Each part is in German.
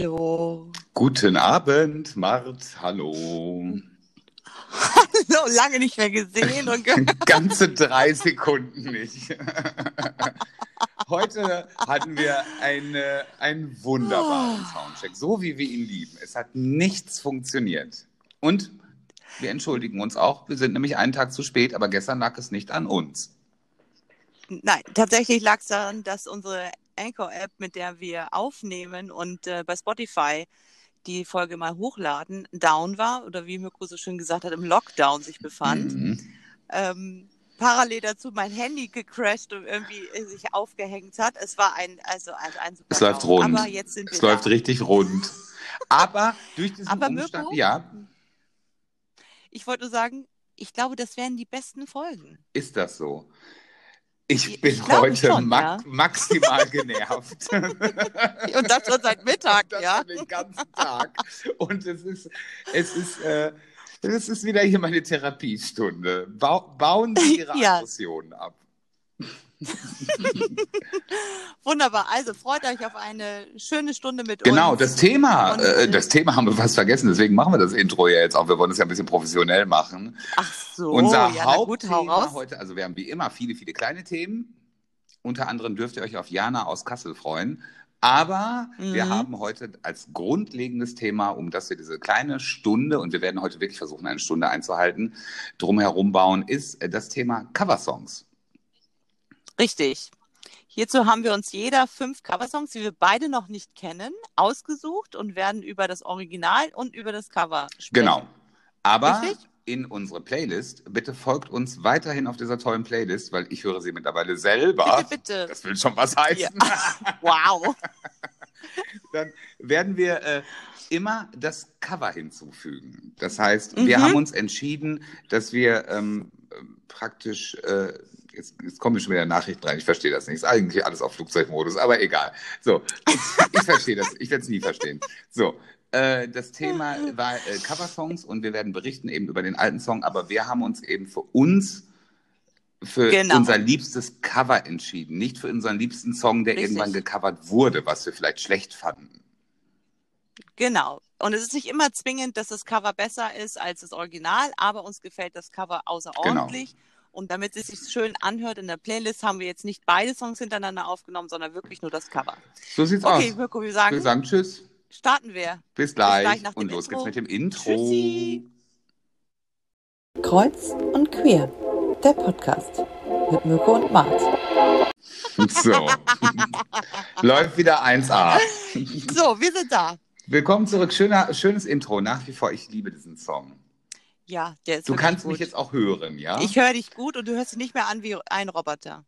Hallo. Guten Abend, Mart, hallo. Hallo, lange nicht mehr gesehen und gehört. Ganze drei Sekunden nicht. Heute hatten wir eine, einen wunderbaren Soundcheck, so wie wir ihn lieben. Es hat nichts funktioniert. Und wir entschuldigen uns auch, wir sind nämlich einen Tag zu spät, aber gestern lag es nicht an uns. Nein, tatsächlich lag es daran, dass unsere Anchor-App, mit der wir aufnehmen und äh, bei Spotify die Folge mal hochladen, down war oder wie Mirko so schön gesagt hat, im Lockdown sich befand. Mhm. Ähm, parallel dazu mein Handy gecrashed und irgendwie sich aufgehängt hat. Es war ein, also, also ein super Es läuft Traum. rund. Aber jetzt sind wir Es läuft da. richtig rund. Aber durch diesen Aber Umstand, Mirko? ja, Ich wollte nur sagen, ich glaube, das wären die besten Folgen. ist das so. Ich Ich bin glaube heute schon, ma ja. maximal genervt. Und das schon seit Mittag, das ja. den ganzen Tag. Und es ist, es ist, äh, es ist wieder hier meine Therapiestunde. Bau, bauen Sie Ihre Ja. Aggressionen ab. Wunderbar. Also freut euch auf eine schöne Stunde mit Genau, uns. das Thema, äh, das Thema haben wir fast vergessen, deswegen machen wir das Intro ja jetzt auch. Wir wollen es ja ein bisschen professionell machen. Ach so, Unser ja, gut, Hauptthema raus. heute, also wir haben wie immer viele, viele kleine Themen. Unter anderem dürft ihr euch auf Jana aus Kassel freuen. Aber wir Mhm. haben heute als grundlegendes Thema, um das wir diese kleine Stunde, und wir werden heute wirklich versuchen, eine Stunde einzuhalten, drumherum bauen, ist das Thema Coversongs. Richtig. Hierzu haben wir uns jeder fünf Coversongs, die wir beide noch nicht kennen, ausgesucht und werden über das Original und über das Cover sprechen. Genau. Aber Richtig? in unsere Playlist, bitte folgt uns weiterhin auf dieser tollen Playlist, weil ich höre sie mittlerweile selber. Bitte, bitte. Das will schon was heißen. Wow. Dann werden wir äh, immer das Cover hinzufügen. Das heißt, wir Mhm. haben uns entschieden, dass wir ähm, äh, praktisch, äh, jetzt, jetzt kommen schon wieder Nachrichten rein, ich verstehe das nicht, ist eigentlich alles auf Flugzeugmodus, aber egal. So, ich, ich verstehe das, ich werde es nie verstehen. So, äh, das Thema war äh, Coversongs und wir werden berichten eben über den alten Song, aber wir haben uns eben für uns für Genau. unser liebstes Cover entschieden, nicht für unseren liebsten Song, der Richtig. irgendwann gecovert wurde, was wir vielleicht schlecht fanden. Genau. Und es ist nicht immer zwingend, dass das Cover besser ist als das Original, aber uns gefällt das Cover außerordentlich. Genau. Und damit es sich schön anhört in der Playlist, haben wir jetzt nicht beide Songs hintereinander aufgenommen, sondern wirklich nur das Cover. So sieht's Okay, aus. Mirko, wir sagen, Wir sagen Tschüss, starten wir. bis gleich, gleich nach und dem los Intro. geht's mit dem Intro. Tschüssi. Kreuz und quer, der Podcast mit Mirko und Mart. So. Läuft wieder 1A. So, wir sind da. Willkommen zurück. Schöner, schönes Intro. Nach wie vor, ich liebe diesen Song. Ja, der ist Du kannst gut. mich jetzt auch hören, ja? Ich höre dich gut und du hörst dich nicht mehr an wie ein Roboter.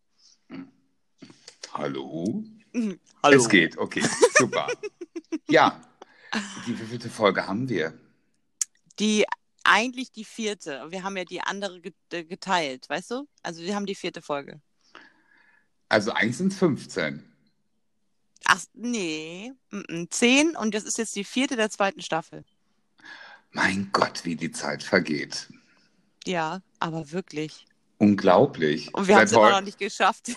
Hallo? Mhm. Es geht, okay, super. ja, die wievielte Folge haben wir? Die eigentlich die vierte. Wir haben ja die andere äh, geteilt, weißt du? Also wir haben die vierte Folge. Also eigentlich sind es 15. Ach, nee, zehn und das ist jetzt die vierte der zweiten Staffel. Mein Gott, wie die Zeit vergeht. Ja, aber wirklich. Unglaublich. Und wir haben es immer noch nicht geschafft.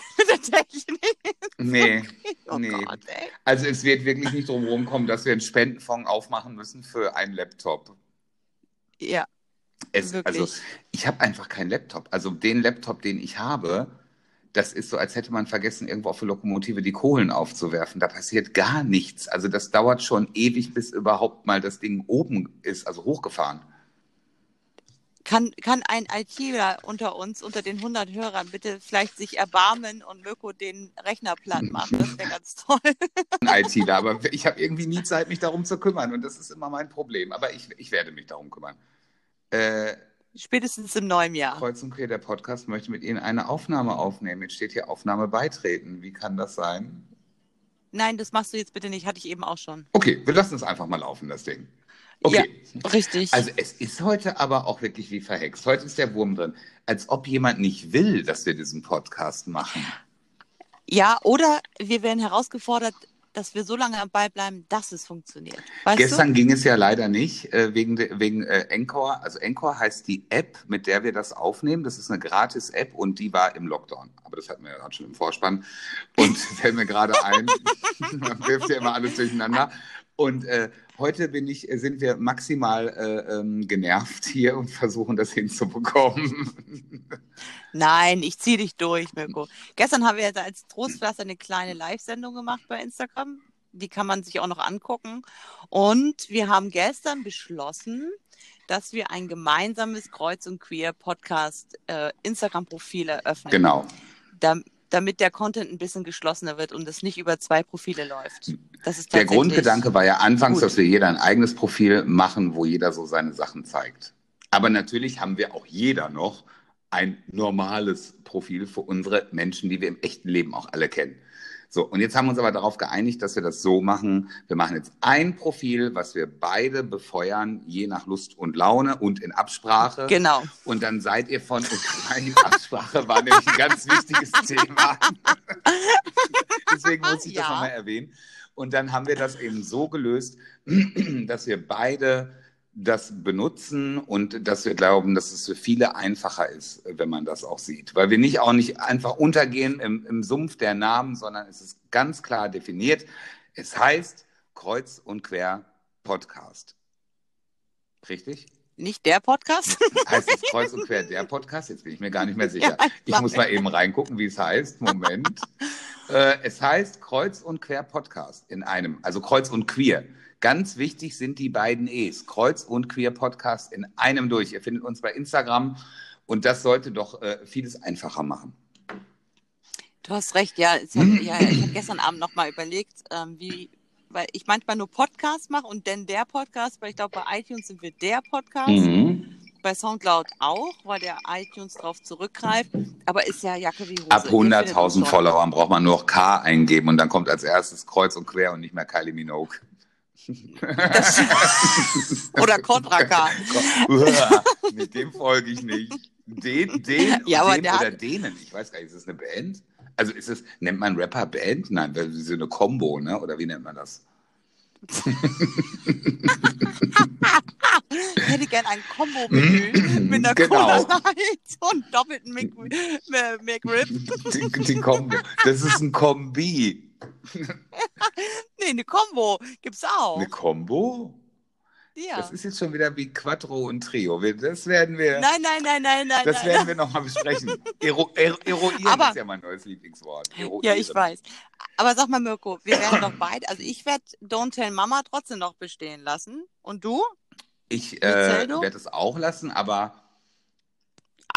Nee, Oh nee. Gott. Also es wird wirklich nicht drum rumkommen, dass wir einen Spendenfonds aufmachen müssen für einen Laptop. Ja, Es, also ich habe einfach keinen Laptop. Also den Laptop, den ich habe, das ist so, als hätte man vergessen, irgendwo auf der Lokomotive die Kohlen aufzuwerfen. Da passiert gar nichts. Also das dauert schon ewig, bis überhaupt mal das Ding oben ist, also hochgefahren. kann, kann ein ITler unter uns, unter den 100 Hörern, bitte vielleicht sich erbarmen und Mirko den Rechner platt machen? Das wäre ganz toll. Ein ITler, aber ich habe irgendwie nie Zeit, mich darum zu kümmern und das ist immer mein Problem. Aber ich, ich werde mich darum kümmern. Äh, Spätestens im neuen Jahr. Kreuz und Quer, der Podcast möchte mit Ihnen eine Aufnahme aufnehmen. Jetzt steht hier Aufnahme beitreten. Wie kann das sein? Nein, das machst du jetzt bitte nicht. Hatte ich eben auch schon. Okay, wir lassen es einfach mal laufen, das Ding. Okay. Richtig. Also es ist heute aber auch wirklich wie verhext. Heute ist der Wurm drin. Als ob jemand nicht will, dass wir diesen Podcast machen. ja, oder wir werden herausgefordert, dass wir so lange am Ball bleiben, dass es funktioniert. Weißt Gestern ging es ja leider nicht, äh, wegen, wegen äh, Encore. Also Encore heißt die App, mit der wir das aufnehmen. Das ist eine Gratis-App und die war im Lockdown. Aber das hatten wir ja gerade schon im Vorspann. Und fällt mir gerade ein, man wirft ja immer alles durcheinander. Und äh, heute bin ich, äh, sind wir maximal äh, ähm, genervt hier und versuchen das hinzubekommen. Nein, ich ziehe dich durch, Mirko. Gestern haben wir jetzt als Trostpflaster eine kleine Live-Sendung gemacht bei Instagram. Die kann man sich auch noch angucken. Und wir haben gestern beschlossen, dass wir ein gemeinsames Kreuz und Queer Podcast äh, Instagram-Profil eröffnen. Genau. Da, damit der Content ein bisschen geschlossener wird und es nicht über zwei Profile läuft. Das ist Der Grundgedanke war ja anfangs, gut. dass wir jeder ein eigenes Profil machen, wo jeder so seine Sachen zeigt. Aber natürlich haben wir auch jeder noch ein normales Profil für unsere Menschen, die wir im echten Leben auch alle kennen. So, und jetzt haben wir uns aber darauf geeinigt, dass wir das so machen. Wir machen jetzt ein Profil, was wir beide befeuern, je nach Lust und Laune und in Absprache. Genau. Und dann seid ihr von in Absprache, war nämlich ein ganz wichtiges Thema. Deswegen muss ich das Ja. nochmal erwähnen. Und dann haben wir das eben so gelöst, dass wir beide das benutzen und dass wir glauben, dass es für viele einfacher ist, wenn man das auch sieht. Weil wir nicht auch nicht einfach untergehen im, im Sumpf der Namen, sondern es ist ganz klar definiert. Es heißt Kreuz und Quer Podcast. Richtig? Nicht der Podcast? Heißt es Kreuz und Quer der Podcast? Jetzt bin ich mir gar nicht mehr sicher. Ja, ich muss mal eben reingucken, wie es heißt. Moment. äh, es heißt Kreuz und Quer Podcast in einem, also Kreuz und Queer. Ganz wichtig sind die beiden E's. Kreuz und Queer Podcast in einem durch. Ihr findet uns bei Instagram und das sollte doch äh, vieles einfacher machen. Du hast recht, ja. Ich habe ja, hab gestern Abend nochmal überlegt, ähm, wie, weil ich manchmal nur Podcast mache und dann der Podcast, weil ich glaube, bei iTunes sind wir der Podcast, Mhm. bei Soundcloud auch, weil der iTunes drauf zurückgreift, aber ist ja Jacke wie Hose. Ab Ihr findet uns 100.000 schon. Followern braucht man nur noch K eingeben und dann kommt als erstes Kreuz und Quer und nicht mehr Kylie Minogue. Oder Contra K. Mit dem folge ich nicht. Den, den, Ja, aber den der oder hat- denen. Ich weiß gar nicht, ist das eine Band? Also ist es, nennt man Rapper Band? Nein, das ist so eine Combo, ne? Oder wie nennt man das? Ich hätte gern ein Kombo-Menü mit einer Genau. Cola Light und doppelten Mc, Mc- McRib. Die, die Combo. Das ist ein Kombi. Nee, eine Combo gibt's auch. Eine Combo? ja. Das ist jetzt schon wieder wie Quattro und Trio. Das werden wir, Nein, nein, nein, nein, nein. das nein, werden wir nochmal besprechen. Ero, er, eruieren Aber- ist ja mein neues Lieblingswort. Ja, Eruieren. ich weiß. Aber sag mal, Mirko, wir werden doch beide, also ich werde Don't Tell Mama trotzdem noch bestehen lassen. Und du? Ich äh, werde es auch lassen, aber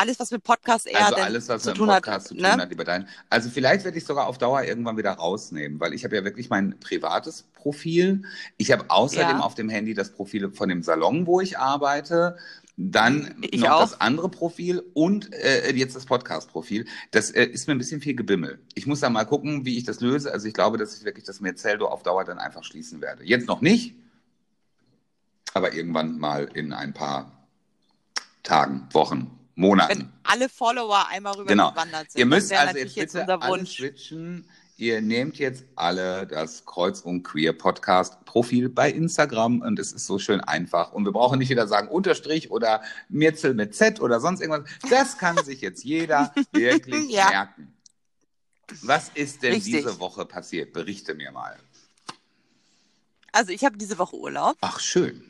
Alles, was mit Podcast eher also alles, was zu mit tun hat, Podcast zu tun ne? hat, lieber dein. Also vielleicht werde ich sogar auf Dauer irgendwann wieder rausnehmen, weil ich habe ja wirklich mein privates Profil. Ich habe außerdem Ja. auf dem Handy das Profil von dem Salon, wo ich arbeite. Dann Ich noch auch. das andere Profil und äh, jetzt das Podcast-Profil. Das äh, ist mir ein bisschen viel Gebimmel. Ich muss da mal gucken, wie ich das löse. Also ich glaube, dass ich wirklich das Merzeldo auf Dauer dann einfach schließen werde. Jetzt noch nicht, aber irgendwann mal in ein paar Tagen, Wochen, Monaten. Wenn alle Follower einmal rüber Genau. gewandert sind. Ihr müsst also jetzt jetzt bitte alle Wunsch. switchen. Ihr nehmt jetzt alle das Kreuz und Queer Podcast Profil bei Instagram und es ist so schön einfach. Und wir brauchen nicht wieder sagen Unterstrich oder Mirzel mit Z oder sonst irgendwas. Das kann sich jetzt jeder wirklich Ja. merken. Was ist denn Richtig. diese Woche passiert? Berichte mir mal. Also ich habe diese Woche Urlaub. Ach, schön.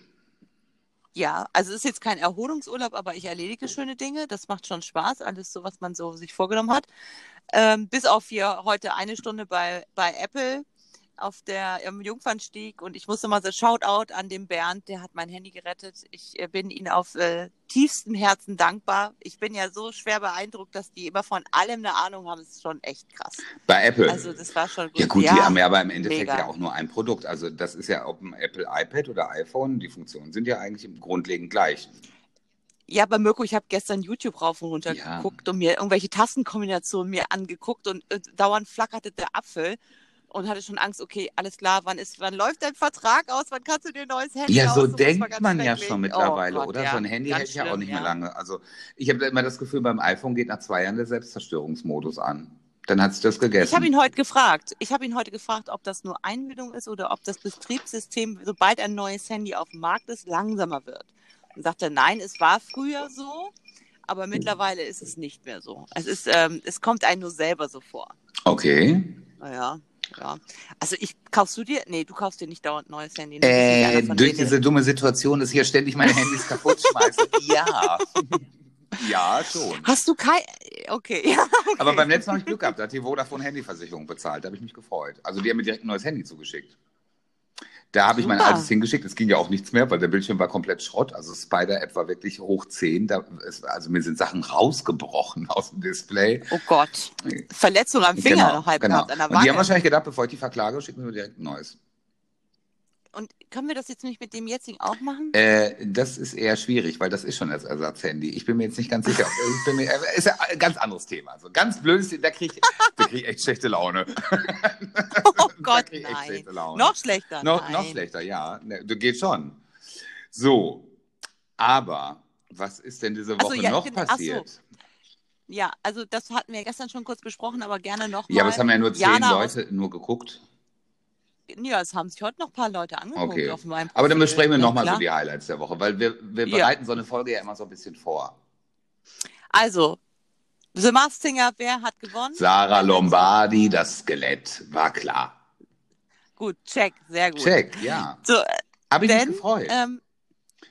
Ja, also es ist jetzt kein Erholungsurlaub, aber ich erledige schöne Dinge. Das macht schon Spaß, alles so, was man so sich vorgenommen hat. Ähm, bis auf hier heute eine Stunde bei, bei Apple auf der im Jungfernstieg und ich musste mal so Shoutout an den Bernd, der hat mein Handy gerettet. Ich äh, bin ihm auf äh, tiefstem Herzen dankbar. Ich bin ja so schwer beeindruckt, dass die immer von allem eine Ahnung haben. Das ist schon echt krass. Bei Apple. Also das war schon gut. ja gut, die haben ja aber im Endeffekt mega. ja auch nur ein Produkt. Also das ist ja ob ein Apple iPad oder iPhone, die Funktionen sind ja eigentlich im grundlegend gleich. Ja, aber Mirko, ich habe gestern YouTube rauf und runter Ja. geguckt und mir irgendwelche Tastenkombinationen mir angeguckt und äh, dauernd flackerte der Apfel und hatte schon Angst, okay, alles klar, wann ist, wann läuft dein Vertrag aus, wann kannst du dir ein neues Handy Ja, so denkt man ja schon Oh mittlerweile, Gott, oder? ja, So ein Handy ganz hält ja auch nicht mehr ja. lange. Also ich habe immer das Gefühl, beim iPhone geht nach zwei Jahren der Selbstzerstörungsmodus an. Dann hat sich das gegessen. Ich habe ihn heute gefragt. Ich habe ihn heute gefragt, ob das nur Einbildung ist oder ob das Betriebssystem, sobald ein neues Handy auf dem Markt ist, langsamer wird. Und sagte, nein, es war früher so, aber mittlerweile ist es nicht mehr so. Es ist, ähm, es kommt einem nur selber so vor. okay. Naja, Ja. Also ich kaufst du dir? Nee, du kaufst dir nicht dauernd neues Handy. Ne? Äh, durch diese dumme Situation, dass hier ständig meine Handys kaputt schmeißen. Ja. Ja, schon. Hast du kein. Okay, ja. Okay. Aber beim letzten Mal habe ich Glück gehabt, da hat die Vodafone Handyversicherung bezahlt. Da habe ich mich gefreut. Also die haben mir direkt ein neues Handy zugeschickt. Da habe ich mein altes hingeschickt. Es ging ja auch nichts mehr, weil der Bildschirm war komplett Schrott. Also Spider-App war wirklich hoch 10. Da ist, also mir sind Sachen rausgebrochen aus dem Display. Oh Gott. Verletzung am Finger noch halb gehabt, an der Genau, Und die haben Wange. wahrscheinlich gedacht, bevor ich die verklage, schicken sie mir direkt ein neues. Und können wir das jetzt nicht mit dem jetzigen auch machen? Äh, das ist eher schwierig, weil das ist schon das Ersatzhandy. Ich bin mir jetzt nicht ganz sicher. Ich bin mir, äh, ist ja ein ganz anderes Thema. Also ganz blödes, da kriege ich, da krieg ich echt schlechte Laune. Oh Gott, nein. schlechte. Noch schlechter. Noch, nein. noch schlechter, ja. Ne, Du geht schon. So, aber was ist denn diese Ach so, Woche ja, noch genau. Ach so. passiert? Ja, also das hatten wir gestern schon kurz besprochen, aber gerne noch mal. Ja, aber es haben ja nur zehn Jana Leute nur geguckt. Ja, es haben sich heute noch ein paar Leute angeguckt Okay. auf meinem Aber dann Profil. besprechen wir Ja, nochmal so die Highlights der Woche, weil wir, wir Ja. bereiten so eine Folge ja immer so ein bisschen vor. Also, The Masked Singer, wer hat gewonnen? Sarah Lombardi, das Skelett, war klar. Gut, check, sehr gut. Check, ja. So, äh, Habe ich mich denn, gefreut. ähm,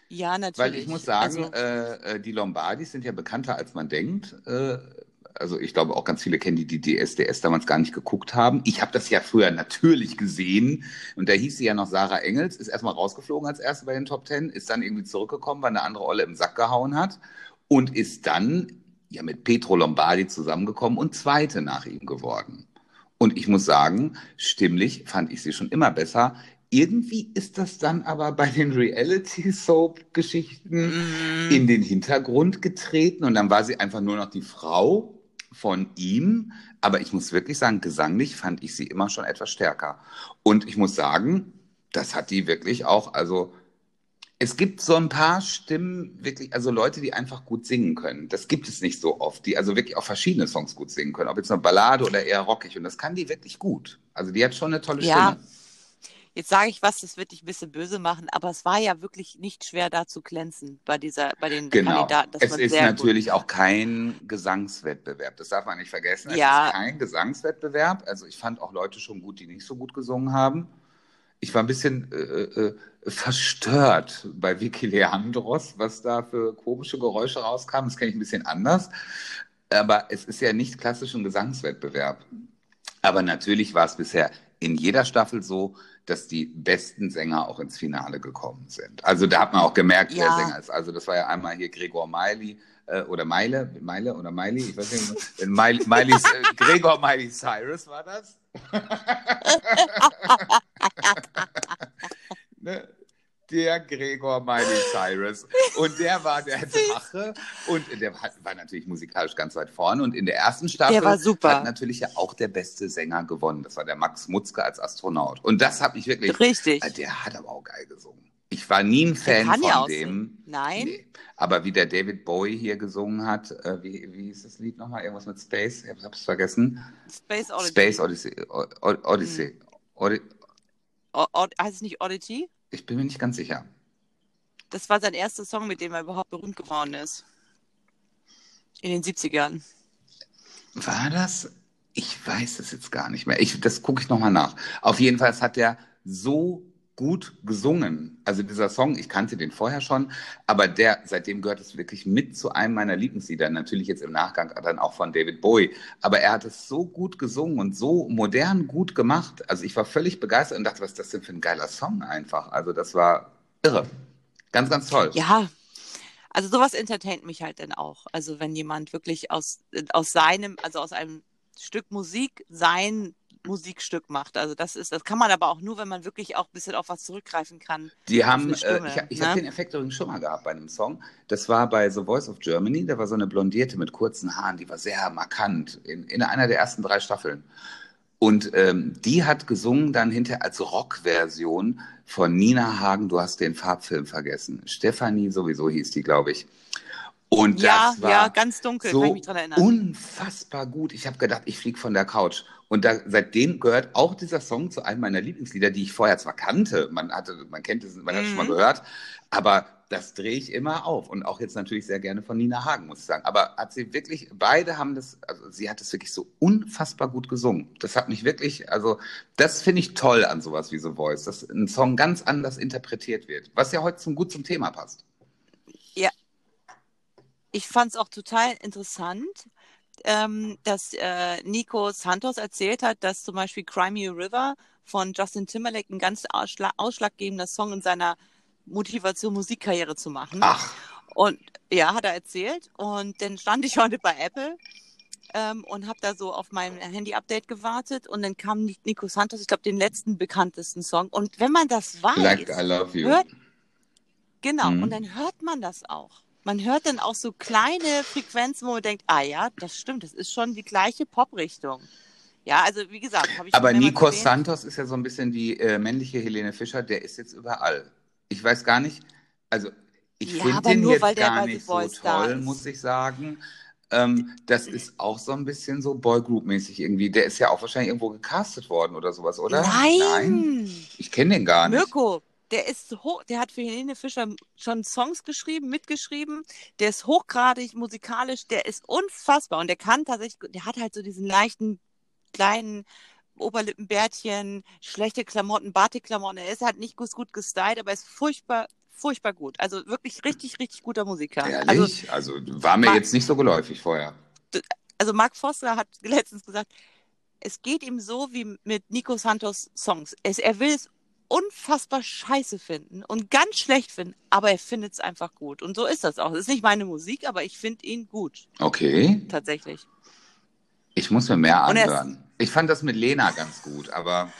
ja, natürlich. Weil ich muss sagen, also, äh, äh, die Lombardis sind ja bekannter, als man denkt. Äh, also ich glaube auch ganz viele kennen die, die DSDS damals gar nicht geguckt haben. Ich habe das ja früher natürlich gesehen. Und da hieß sie ja noch Sarah Engels, ist erstmal rausgeflogen als erste bei den Top Ten, ist dann irgendwie zurückgekommen, weil eine andere Olle im Sack gehauen hat und ist dann ja mit Petro Lombardi zusammengekommen und Zweite nach ihm geworden. Und ich muss sagen, stimmlich fand ich sie schon immer besser. Irgendwie ist das dann aber bei den Reality-Soap-Geschichten mm, in den Hintergrund getreten und dann war sie einfach nur noch die Frau von ihm. Aber ich muss wirklich sagen, gesanglich fand ich sie immer schon etwas stärker. Und ich muss sagen, das hat die wirklich auch, also es gibt so ein paar Stimmen, wirklich, also Leute, die einfach gut singen können. Das gibt es nicht so oft, die also wirklich auch verschiedene Songs gut singen können, ob jetzt eine Ballade oder eher rockig. Und das kann die wirklich gut. Also die hat schon eine tolle Ja, Stimme. Jetzt sage ich was, das wird dich ein bisschen böse machen, aber es war ja wirklich nicht schwer, da zu glänzen bei dieser, bei den Genau. Kandidaten. Es ist natürlich auch kein Gesangswettbewerb. Das darf man nicht vergessen. Es Ja. ist kein Gesangswettbewerb. Also ich fand auch Leute schon gut, die nicht so gut gesungen haben. Ich war ein bisschen äh, äh, verstört bei Vicky Leandros, was da für komische Geräusche rauskamen. Das kenne ich ein bisschen anders. Aber es ist ja nicht klassisch ein Gesangswettbewerb. Aber natürlich war es bisher in jeder Staffel so, dass die besten Sänger auch ins Finale gekommen sind. Also da hat man auch gemerkt, wer Ja. Sänger ist. Also das war ja einmal hier Gregor Miley äh, oder Meile, Meile oder Miley, ich weiß nicht, Miley, Miley, äh, Gregor Miley Cyrus war das. ne? Der Gregor Miley Cyrus. Und der war der Drache. Und der war natürlich musikalisch ganz weit vorne. Und in der ersten Staffel hat natürlich ja auch der beste Sänger gewonnen. Das war der Max Mutzke als Astronaut. Und das hat mich wirklich. Richtig. Äh, Der hat aber auch geil gesungen. Ich war nie ein Fan von ja dem. Nein? Nee. Aber wie der David Bowie hier gesungen hat, äh, wie, wie hieß das Lied nochmal? Irgendwas mit Space? Ich hab's, vergessen. Space Oddity. Space Odyssey. O Odyssey. Odi O O heißt es nicht Oddity? Ich bin mir nicht ganz sicher. Das war sein erster Song, mit dem er überhaupt berühmt geworden ist. In den 70ern. War das? Ich weiß es jetzt gar nicht mehr. Ich, das gucke ich nochmal nach. Auf jeden Fall hat er so gut gesungen. Also dieser Song, ich kannte den vorher schon, aber der, seitdem gehört es wirklich mit zu einem meiner Lieblingslieder. Natürlich jetzt im Nachgang dann auch von David Bowie. Aber er hat es so gut gesungen und so modern gut gemacht. Also ich war völlig begeistert und dachte, was ist das denn für ein geiler Song einfach. Also das war irre. Ganz, ganz toll. Ja, also sowas entertaint mich halt dann auch. Also wenn jemand wirklich aus, aus seinem, also aus einem Stück Musik sein Musikstück macht. Also das ist, das kann man aber auch nur, wenn man wirklich auch ein bisschen auf was zurückgreifen kann. Die haben, äh, Stimme, ich, ich ne? habe den Effekt übrigens schon mal gehabt bei einem Song. Das war bei The Voice of Germany. Da war so eine Blondierte mit kurzen Haaren, die war sehr markant in, in einer der ersten drei Staffeln. Und ähm, die hat gesungen dann hinterher als Rockversion von Nina Hagen, du hast den Farbfilm vergessen. Stefanie sowieso hieß die, glaube ich. Und ja, das war ja, ganz dunkel, so kann ich mich dran erinnern. unfassbar gut. Ich habe gedacht, ich fliege von der Couch. Und da, seitdem gehört auch dieser Song zu einem meiner Lieblingslieder, die ich vorher zwar kannte, man hatte, man kennt es, man hat es schon mal Mhm. gehört, aber das drehe ich immer auf. Und auch jetzt natürlich sehr gerne von Nina Hagen, muss ich sagen. Aber hat sie wirklich, beide haben das, also sie hat es wirklich so unfassbar gut gesungen. Das hat mich wirklich, also das finde ich toll an sowas wie The Voice, dass ein Song ganz anders interpretiert wird, was ja heute zum, gut zum Thema passt. Ich fand es auch total interessant, ähm, dass äh, Nico Santos erzählt hat, dass zum Beispiel Cry Me a River von Justin Timberlake ein ganz ausschla ausschlaggebender Song in seiner Motivation, Musikkarriere zu machen. Ach, Und ja, hat er erzählt. Und dann stand ich heute bei Apple ähm, und habe da so auf mein Handy-Update gewartet. Und dann kam Ni- Nico Santos, ich glaube, den letzten bekanntesten Song. Und wenn man das weiß, like I love you. hört, genau, Mhm. und dann hört man das auch. Man hört dann auch so kleine Frequenzen, wo man denkt, ah ja, das stimmt, das ist schon die gleiche Pop-Richtung. Ja, also wie gesagt, habe ich Aber erwähnt. Santos ist ja so ein bisschen die äh, männliche Helene Fischer, der ist jetzt überall. Ich weiß gar nicht, also ich Ja, finde den nur, jetzt gar nicht so toll, ist. muss ich sagen. Ähm, das ist auch so ein bisschen so Boygroup-mäßig irgendwie. Der ist ja auch wahrscheinlich irgendwo gecastet worden oder sowas, oder? Nein! Ich kenne den gar nicht. Mirko, der ist hoch, der hat für Helene Fischer schon Songs geschrieben, mitgeschrieben. Der ist hochgradig musikalisch, der ist unfassbar und der kann tatsächlich, der hat halt so diesen leichten kleinen Oberlippenbärtchen, schlechte Klamotten, Batikklamotten. Er ist halt nicht gut, gut gestylt, aber er ist furchtbar, furchtbar gut. Also wirklich richtig, richtig guter Musiker. Also, Ehrlich? Also, war mir Ma- jetzt nicht so geläufig vorher. also Mark Foster hat letztens gesagt, es geht ihm so wie mit Nico Santos Songs. Es, er will es unfassbar scheiße finden und ganz schlecht finden, aber er findet es einfach gut. Und so ist das auch. Es ist nicht meine Musik, aber ich finde ihn gut, Okay, tatsächlich. ich muss mir mehr anhören. Ich fand das mit Lena ganz gut, aber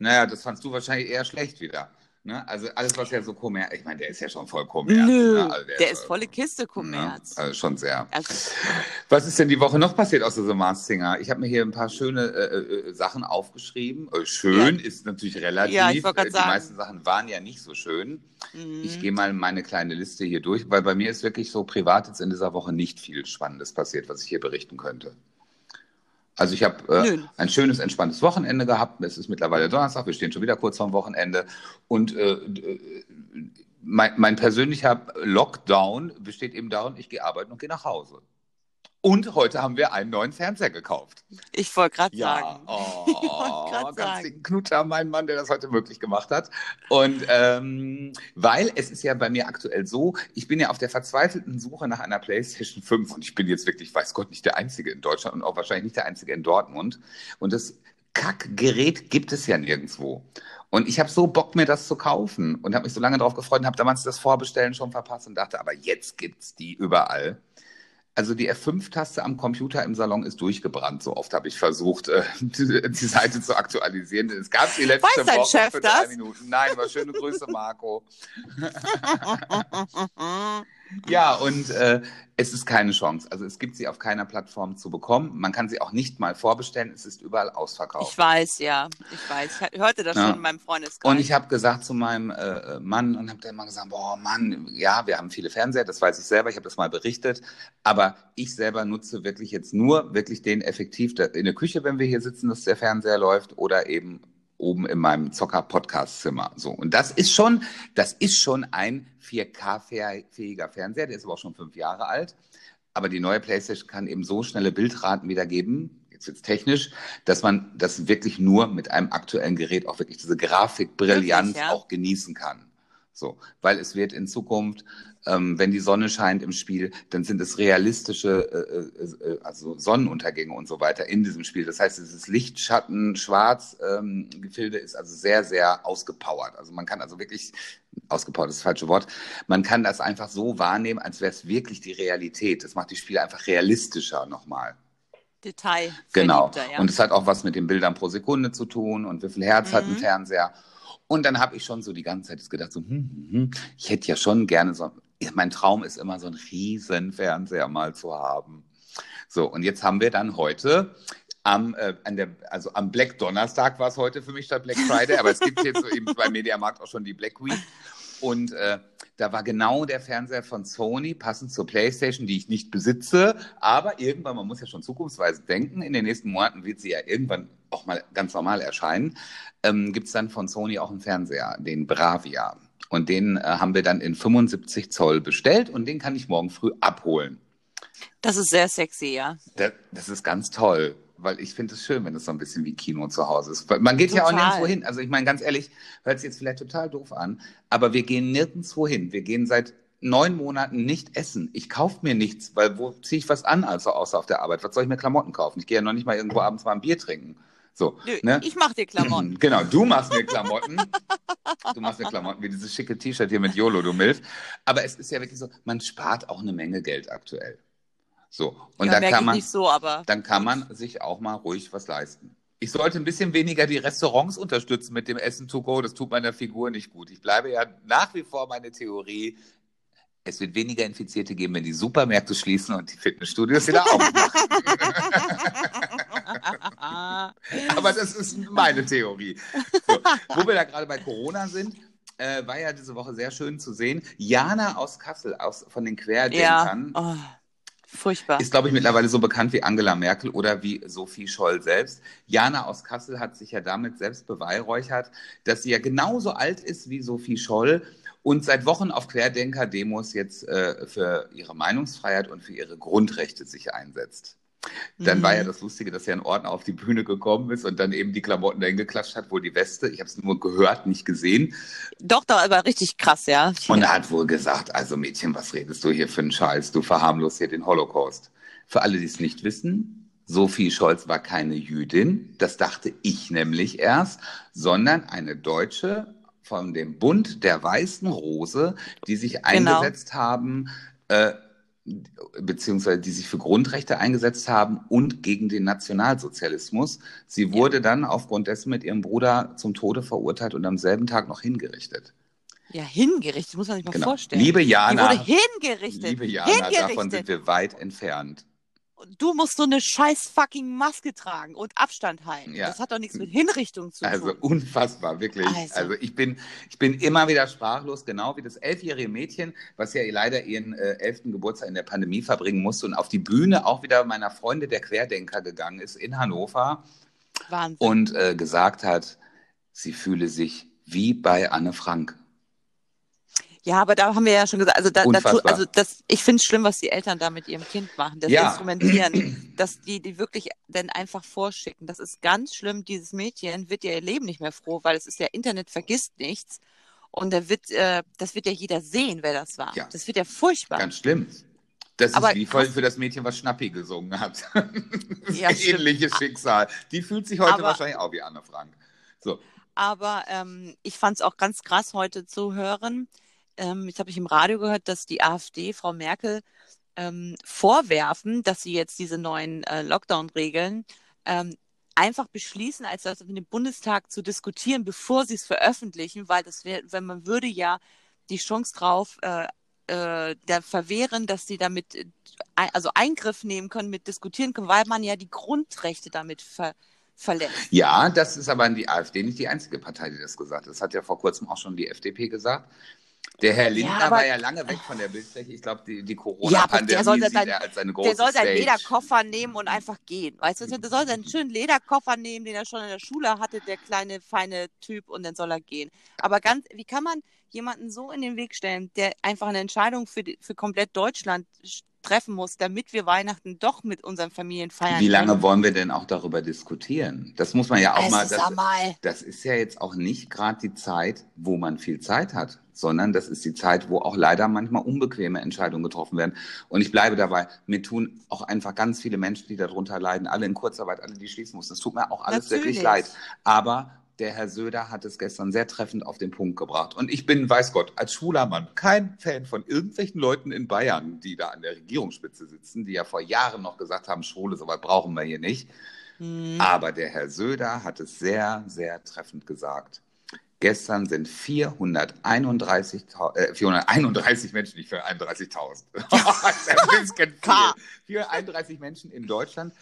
naja, das fandst du wahrscheinlich eher schlecht wieder. Ne? Also alles, was ja so Kommerz, ich meine, der ist ja schon voll Kommerz. Nö, ne? also der ist äh, volle Kiste Ne? Kommerz. Also schon sehr. Also, Was ist denn die Woche noch passiert außer The Masked Singer? Ich habe mir hier ein paar schöne äh, äh, Sachen aufgeschrieben. Äh, schön ist natürlich relativ. Ja, ich Äh, die sagen. meisten Sachen waren ja nicht so schön. mhm. Ich gehe mal meine kleine Liste hier durch, weil bei mir ist wirklich so privat jetzt in dieser Woche nicht viel Spannendes passiert, was ich hier berichten könnte. Also ich habe äh, ein schönes, entspanntes Wochenende gehabt. Es ist mittlerweile Donnerstag, wir stehen schon wieder kurz vorm Wochenende. Und äh, äh, mein, mein persönlicher Lockdown besteht eben darin, ich gehe arbeiten und gehe nach Hause. Und heute haben wir einen neuen Fernseher gekauft. ich wollte gerade Ja, sagen. oh, Ich grad ganz sagen. Knutter, mein Mann, der das heute möglich gemacht hat. Und ähm, weil es ist ja bei mir aktuell so, ich bin ja auf der verzweifelten Suche nach einer PlayStation 5 und ich bin jetzt wirklich, weiß Gott, nicht der Einzige in Deutschland und auch wahrscheinlich nicht der Einzige in Dortmund. Und das Kackgerät gibt es ja nirgendwo. Und ich habe so Bock, mir das zu kaufen und habe mich so lange darauf gefreut und habe damals das Vorbestellen schon verpasst und dachte, aber jetzt gibt's die überall. Also die F5-Taste am Computer im Salon ist durchgebrannt. So oft habe ich versucht, äh, die, die Seite zu aktualisieren. Es gab die letzte Weiß dein Woche Chef für drei das? Minuten. Nein, aber schöne Grüße, Marco. Ja, und äh, es ist keine Chance. Also es gibt sie auf keiner Plattform zu bekommen. Man kann sie auch nicht mal vorbestellen. Es ist überall ausverkauft. Ich weiß, ja. Ich weiß. Ich hörte das Ja. schon in meinem Freundeskreis. Und ich habe gesagt zu meinem äh, Mann und habe dann mal gesagt, boah Mann, ja, wir haben viele Fernseher, das weiß ich selber, ich habe das mal berichtet, aber ich selber nutze wirklich jetzt nur wirklich den effektiv in der Küche, wenn wir hier sitzen, dass der Fernseher läuft oder eben oben in meinem Zocker-Podcast-Zimmer. So. Und das ist schon, das ist schon ein 4K-fähiger Fernseher, der ist aber auch schon fünf Jahre alt. Aber die neue PlayStation kann eben so schnelle Bildraten wiedergeben, jetzt jetzt technisch, dass man das wirklich nur mit einem aktuellen Gerät auch wirklich diese Grafikbrillanz ja? auch genießen kann. So, weil es wird in Zukunft, ähm, wenn die Sonne scheint im Spiel, dann sind es realistische, äh, äh, äh, also Sonnenuntergänge und so weiter in diesem Spiel. Das heißt, dieses Licht, Schatten, Schwarz ähm, Gefilde ist also sehr, sehr ausgepowert. Also man kann also wirklich ausgepowert ist das falsche Wort. Man kann das einfach so wahrnehmen, als wäre es wirklich die Realität. Das macht die Spiele einfach realistischer nochmal. Detail. Genau. Ja. Und es hat auch was mit den Bildern pro Sekunde zu tun und wie viel Herz hat ein Mhm. Fernseher. Und dann habe ich schon so die ganze Zeit gedacht, so, hm, hm, hm, ich hätte ja schon gerne so, mein Traum ist immer so einen riesen Fernseher mal zu haben. So, und jetzt haben wir dann heute am, äh, an der, also am Black Donnerstag war es heute für mich statt Black Friday, aber es gibt jetzt so eben bei Mediamarkt auch schon die Black Week. Und äh, Da war genau der Fernseher von Sony, passend zur PlayStation, die ich nicht besitze. Aber irgendwann, man muss ja schon zukunftsweise denken, in den nächsten Monaten wird sie ja irgendwann auch mal ganz normal erscheinen. Ähm, Gibt es dann von Sony auch einen Fernseher, den Bravia. Und den äh, haben wir dann in 75 Zoll bestellt und den kann ich morgen früh abholen. Das ist sehr sexy, ja. Das, das ist ganz toll, weil ich finde es schön, wenn es so ein bisschen wie Kino zu Hause ist. Man geht ja auch Total. nirgendwo hin. Also ich meine, ganz ehrlich, hört sich jetzt vielleicht total doof an, aber wir gehen nirgendwo hin. Wir gehen seit neun Monaten nicht essen. Ich kaufe mir nichts, weil wo ziehe ich was an, also außer auf der Arbeit? Was soll ich mir Klamotten kaufen? Ich gehe ja noch nicht mal irgendwo abends mal ein Bier trinken. So, Nö, ne? Ich mach dir Klamotten. Genau, du machst mir Klamotten. Du machst mir Klamotten wie dieses schicke T-Shirt hier mit YOLO, du Milf. Aber es ist ja wirklich so, man spart auch eine Menge Geld aktuell. So, und ja, dann kann man, so, dann kann man sich auch mal ruhig was leisten. Ich sollte ein bisschen weniger die Restaurants unterstützen mit dem Essen to go. Das tut meiner Figur nicht gut. Ich bleibe ja nach wie vor meine Theorie. Es wird weniger Infizierte geben, wenn die Supermärkte schließen und die Fitnessstudios wieder aufmachen. Aber das ist meine Theorie. So, wo wir da gerade bei Corona sind, äh, war ja diese Woche sehr schön zu sehen. Jana aus Kassel, aus, von den ja. Querdenkern, Oh, furchtbar. ist, glaube ich, mittlerweile so bekannt wie Angela Merkel oder wie Sophie Scholl selbst. Jana aus Kassel hat sich ja damit selbst beweihräuchert, dass sie ja genauso alt ist wie Sophie Scholl und seit Wochen auf Querdenker-Demos jetzt äh, für ihre Meinungsfreiheit und für ihre Grundrechte sich einsetzt. Dann Mhm. war ja das Lustige, dass ja ein Ordner auf die Bühne gekommen ist und dann eben die Klamotten dahin geklatscht hat, wohl die Weste. Ich habe es nur gehört, nicht gesehen. Doch, doch, aber richtig krass, ja. Und er hat wohl gesagt, also Mädchen, was redest du hier für einen Scheiß? Du verharmlost hier den Holocaust. Für alle, die es nicht wissen, Sophie Scholz war keine Jüdin, das dachte ich nämlich erst, sondern eine Deutsche von dem Bund der Weißen Rose, die sich Genau. eingesetzt haben, äh, beziehungsweise die sich für Grundrechte eingesetzt haben und gegen den Nationalsozialismus. Sie wurde dann aufgrund dessen mit ihrem Bruder zum Tode verurteilt und am selben Tag noch hingerichtet. Ja, hingerichtet, muss man sich mal Genau. vorstellen. Liebe Die Jana, wurde hingerichtet. liebe Jana, davon hingerichtet. sind wir weit entfernt. Du musst so eine scheiß fucking Maske tragen und Abstand halten. Ja. Das hat doch nichts mit Hinrichtung zu Also tun. unfassbar, wirklich. Also. Also, ich, bin, ich bin immer wieder sprachlos, genau wie das elfjährige Mädchen, was ja leider ihren äh, elften Geburtstag in der Pandemie verbringen musste und auf die Bühne auch wieder meiner Freunde der Querdenker gegangen ist in Hannover Wahnsinn. und äh, gesagt hat, sie fühle sich wie bei Anne Frank. Ja, aber da haben wir ja schon gesagt, also, da, dazu, also das, ich finde es schlimm, was die Eltern da mit ihrem Kind machen, das Ja. Instrumentieren, dass die die wirklich dann einfach vorschicken. Das ist ganz schlimm. Dieses Mädchen wird ja ihr Leben nicht mehr froh, weil es ist ja Internet vergisst nichts und da wird, äh, das wird ja jeder sehen, wer das war. Ja. Das wird ja furchtbar. Ganz schlimm. Das Aber ist wie voll für das Mädchen, was Schnappi gesungen hat. Ja. Ähnliches Schicksal. Die fühlt sich heute Aber- wahrscheinlich auch wie Anne Frank. So. Aber ähm, ich fand es auch ganz krass heute zu hören. Ähm, jetzt habe ich im Radio gehört, dass die AfD Frau Merkel ähm, vorwerfen, dass sie jetzt diese neuen äh, Lockdown-Regeln ähm, einfach beschließen, als das mit dem Bundestag zu diskutieren, bevor sie es veröffentlichen, weil das wäre, wenn man würde ja die Chance drauf äh, äh, da verwehren, dass sie damit äh, also Eingriff nehmen können, mit diskutieren können, weil man ja die Grundrechte damit ver verletzt. Ja, das ist aber die AfD nicht die einzige Partei, die das gesagt hat. Das hat ja vor kurzem auch schon die FDP gesagt. Der Herr Lindner aber- war ja lange weg von der Bildfläche. Ich glaube, die, die Ja, Corona-Pandemie der soll sieht dann- er als eine große Der soll seinen Stage. Lederkoffer nehmen und einfach gehen. Weißt du, der soll seinen schönen Lederkoffer nehmen, den er schon in der Schule hatte, der kleine, feine Typ, und dann soll er gehen. Aber ganz, wie kann man jemanden so in den Weg stellen, der einfach eine Entscheidung für, die, für komplett Deutschland sch- treffen muss, damit wir Weihnachten doch mit unseren Familien feiern Wie lange können? wollen wir denn auch darüber diskutieren? Das muss man ja auch Es mal. Das, einmal. das ist ja jetzt auch nicht gerade die Zeit, wo man viel Zeit hat, sondern das ist die Zeit, wo auch leider manchmal unbequeme Entscheidungen getroffen werden. Und ich bleibe dabei, mir tun auch einfach ganz viele Menschen, die darunter leiden, alle in Kurzarbeit, alle, die schließen mussten. Es tut mir auch alles wirklich Natürlich. leid. Aber der Herr Söder hat es gestern sehr treffend auf den Punkt gebracht. Und ich bin, weiß Gott, als schwuler Mann kein Fan von irgendwelchen Leuten in Bayern, die da an der Regierungsspitze sitzen, die ja vor Jahren noch gesagt haben, Schwule, sowas brauchen wir hier nicht. Hm. Aber der Herr Söder hat es sehr, sehr treffend gesagt. Gestern sind 431, äh, 431 Menschen, nicht 431.000. das ist ein bisschen viel. K. 431 Menschen in Deutschland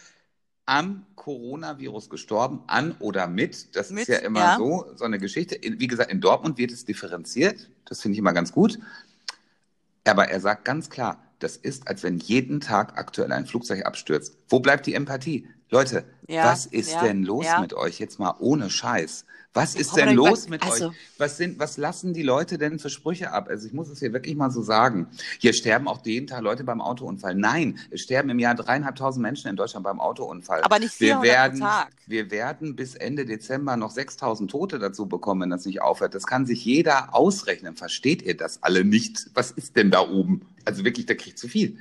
am Coronavirus gestorben, an oder mit. Das Mit, ist ja immer ja. so, so eine Geschichte. Wie gesagt, in Dortmund wird es differenziert. Das finde ich immer ganz gut. Aber er sagt ganz klar, das ist, als wenn jeden Tag aktuell ein Flugzeug abstürzt. Wo bleibt die Empathie? Leute, Ja, was ist ja, denn los ja. mit euch? Jetzt mal ohne Scheiß. Was ist denn wir los mit also- euch? Was sind, was lassen die Leute denn für Sprüche ab? Also ich muss es hier wirklich mal so sagen. Hier sterben auch jeden Tag Leute beim Autounfall. Nein, es sterben im Jahr dreieinhalbtausend Menschen in Deutschland beim Autounfall. Aber nicht wir 400 pro werden, Tag. wir werden bis Ende Dezember noch 6000 Tote dazu bekommen, wenn das nicht aufhört. Das kann sich jeder ausrechnen. Versteht ihr das alle nicht? Was ist denn da oben? Also wirklich, der kriegt zu viel.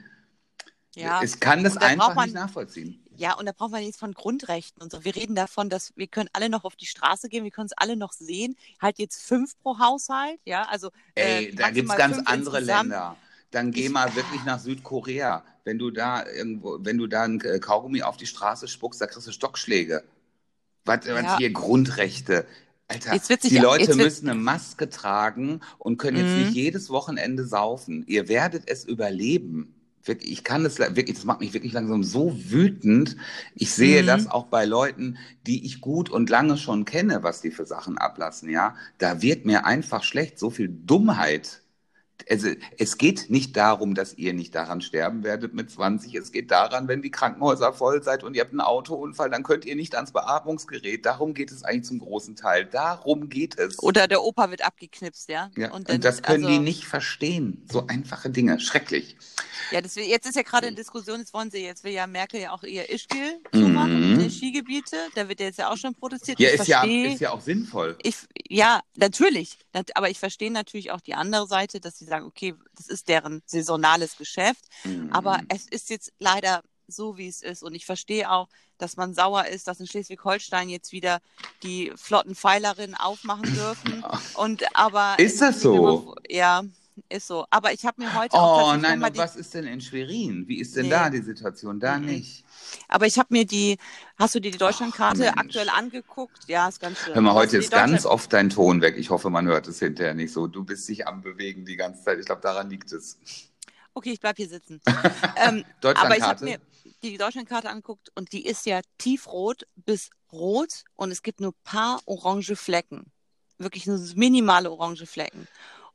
Ja. Es kann das da einfach man- nicht nachvollziehen. Ja, und da brauchen wir nichts von Grundrechten und so. Wir reden davon, dass wir können alle noch auf die Straße gehen, wir können es alle noch sehen. Halt jetzt fünf pro Haushalt, ja, also Ey, äh, da gibt's maximal ganz andere insgesamt. Länder. Dann geh Ich- mal wirklich nach Südkorea. Wenn du da irgendwo, wenn du da ein äh, Kaugummi auf die Straße spuckst, da kriegst du Stockschläge. Was, was Ja. hier Grundrechte? Alter, Jetzt wird sich die ja- Leute müssen eine Maske tragen und können jetzt Mhm. nicht jedes Wochenende saufen. Ihr werdet es überleben. Wirklich, ich kann das le- wirklich, das macht mich wirklich langsam so wütend. Ich sehe Mhm. das auch bei Leuten, die ich gut und lange schon kenne, was die für Sachen ablassen, ja. Da wird mir einfach schlecht, so viel Dummheit. Also, es geht nicht darum, dass ihr nicht daran sterben werdet mit 20. Es geht daran, wenn die Krankenhäuser voll seid und ihr habt einen Autounfall, dann könnt ihr nicht ans Beatmungsgerät. Darum geht es eigentlich zum großen Teil. Darum geht es. Oder der Opa wird abgeknipst, ja. ja, und, dann- das können also, die nicht verstehen. So einfache Dinge. Schrecklich. Ja, das, jetzt ist ja gerade in Diskussion, jetzt wollen sie, jetzt will ja Merkel ja auch ihr Ischgl Mhm. zumachen, die Skigebiete. Da wird ja jetzt ja auch schon protestiert. Ja, ich ist ja, verstehe, ist ja auch sinnvoll. ich, ja, natürlich. Nat- Aber ich verstehe natürlich auch die andere Seite, dass sie sagen, okay, das ist deren saisonales Geschäft. Mhm. Aber es ist jetzt leider so, wie es ist. Und ich verstehe auch, dass man sauer ist, dass in Schleswig-Holstein jetzt wieder die flotten Pfeilerinnen aufmachen dürfen. Und aber Ist das so? mal, Ja, ist so. Aber ich habe mir heute Oh nein, und die, was ist denn in Schwerin? Wie ist denn Nee. da die Situation? Da Mhm. nicht. aber ich habe mir die, hast du dir die Deutschlandkarte Mensch. aktuell angeguckt? Ja, ist ganz schön. Hör mal, heute die ist ganz Deutschland- oft dein Ton weg. Ich hoffe, man hört es hinterher nicht so. Du bist dich am Bewegen die ganze Zeit. Ich glaube, daran liegt es. Okay, ich bleib hier sitzen. ähm, aber ich habe mir die Deutschlandkarte angeguckt und die ist ja tiefrot bis rot und es gibt nur paar orange Flecken. Wirklich nur minimale orange Flecken.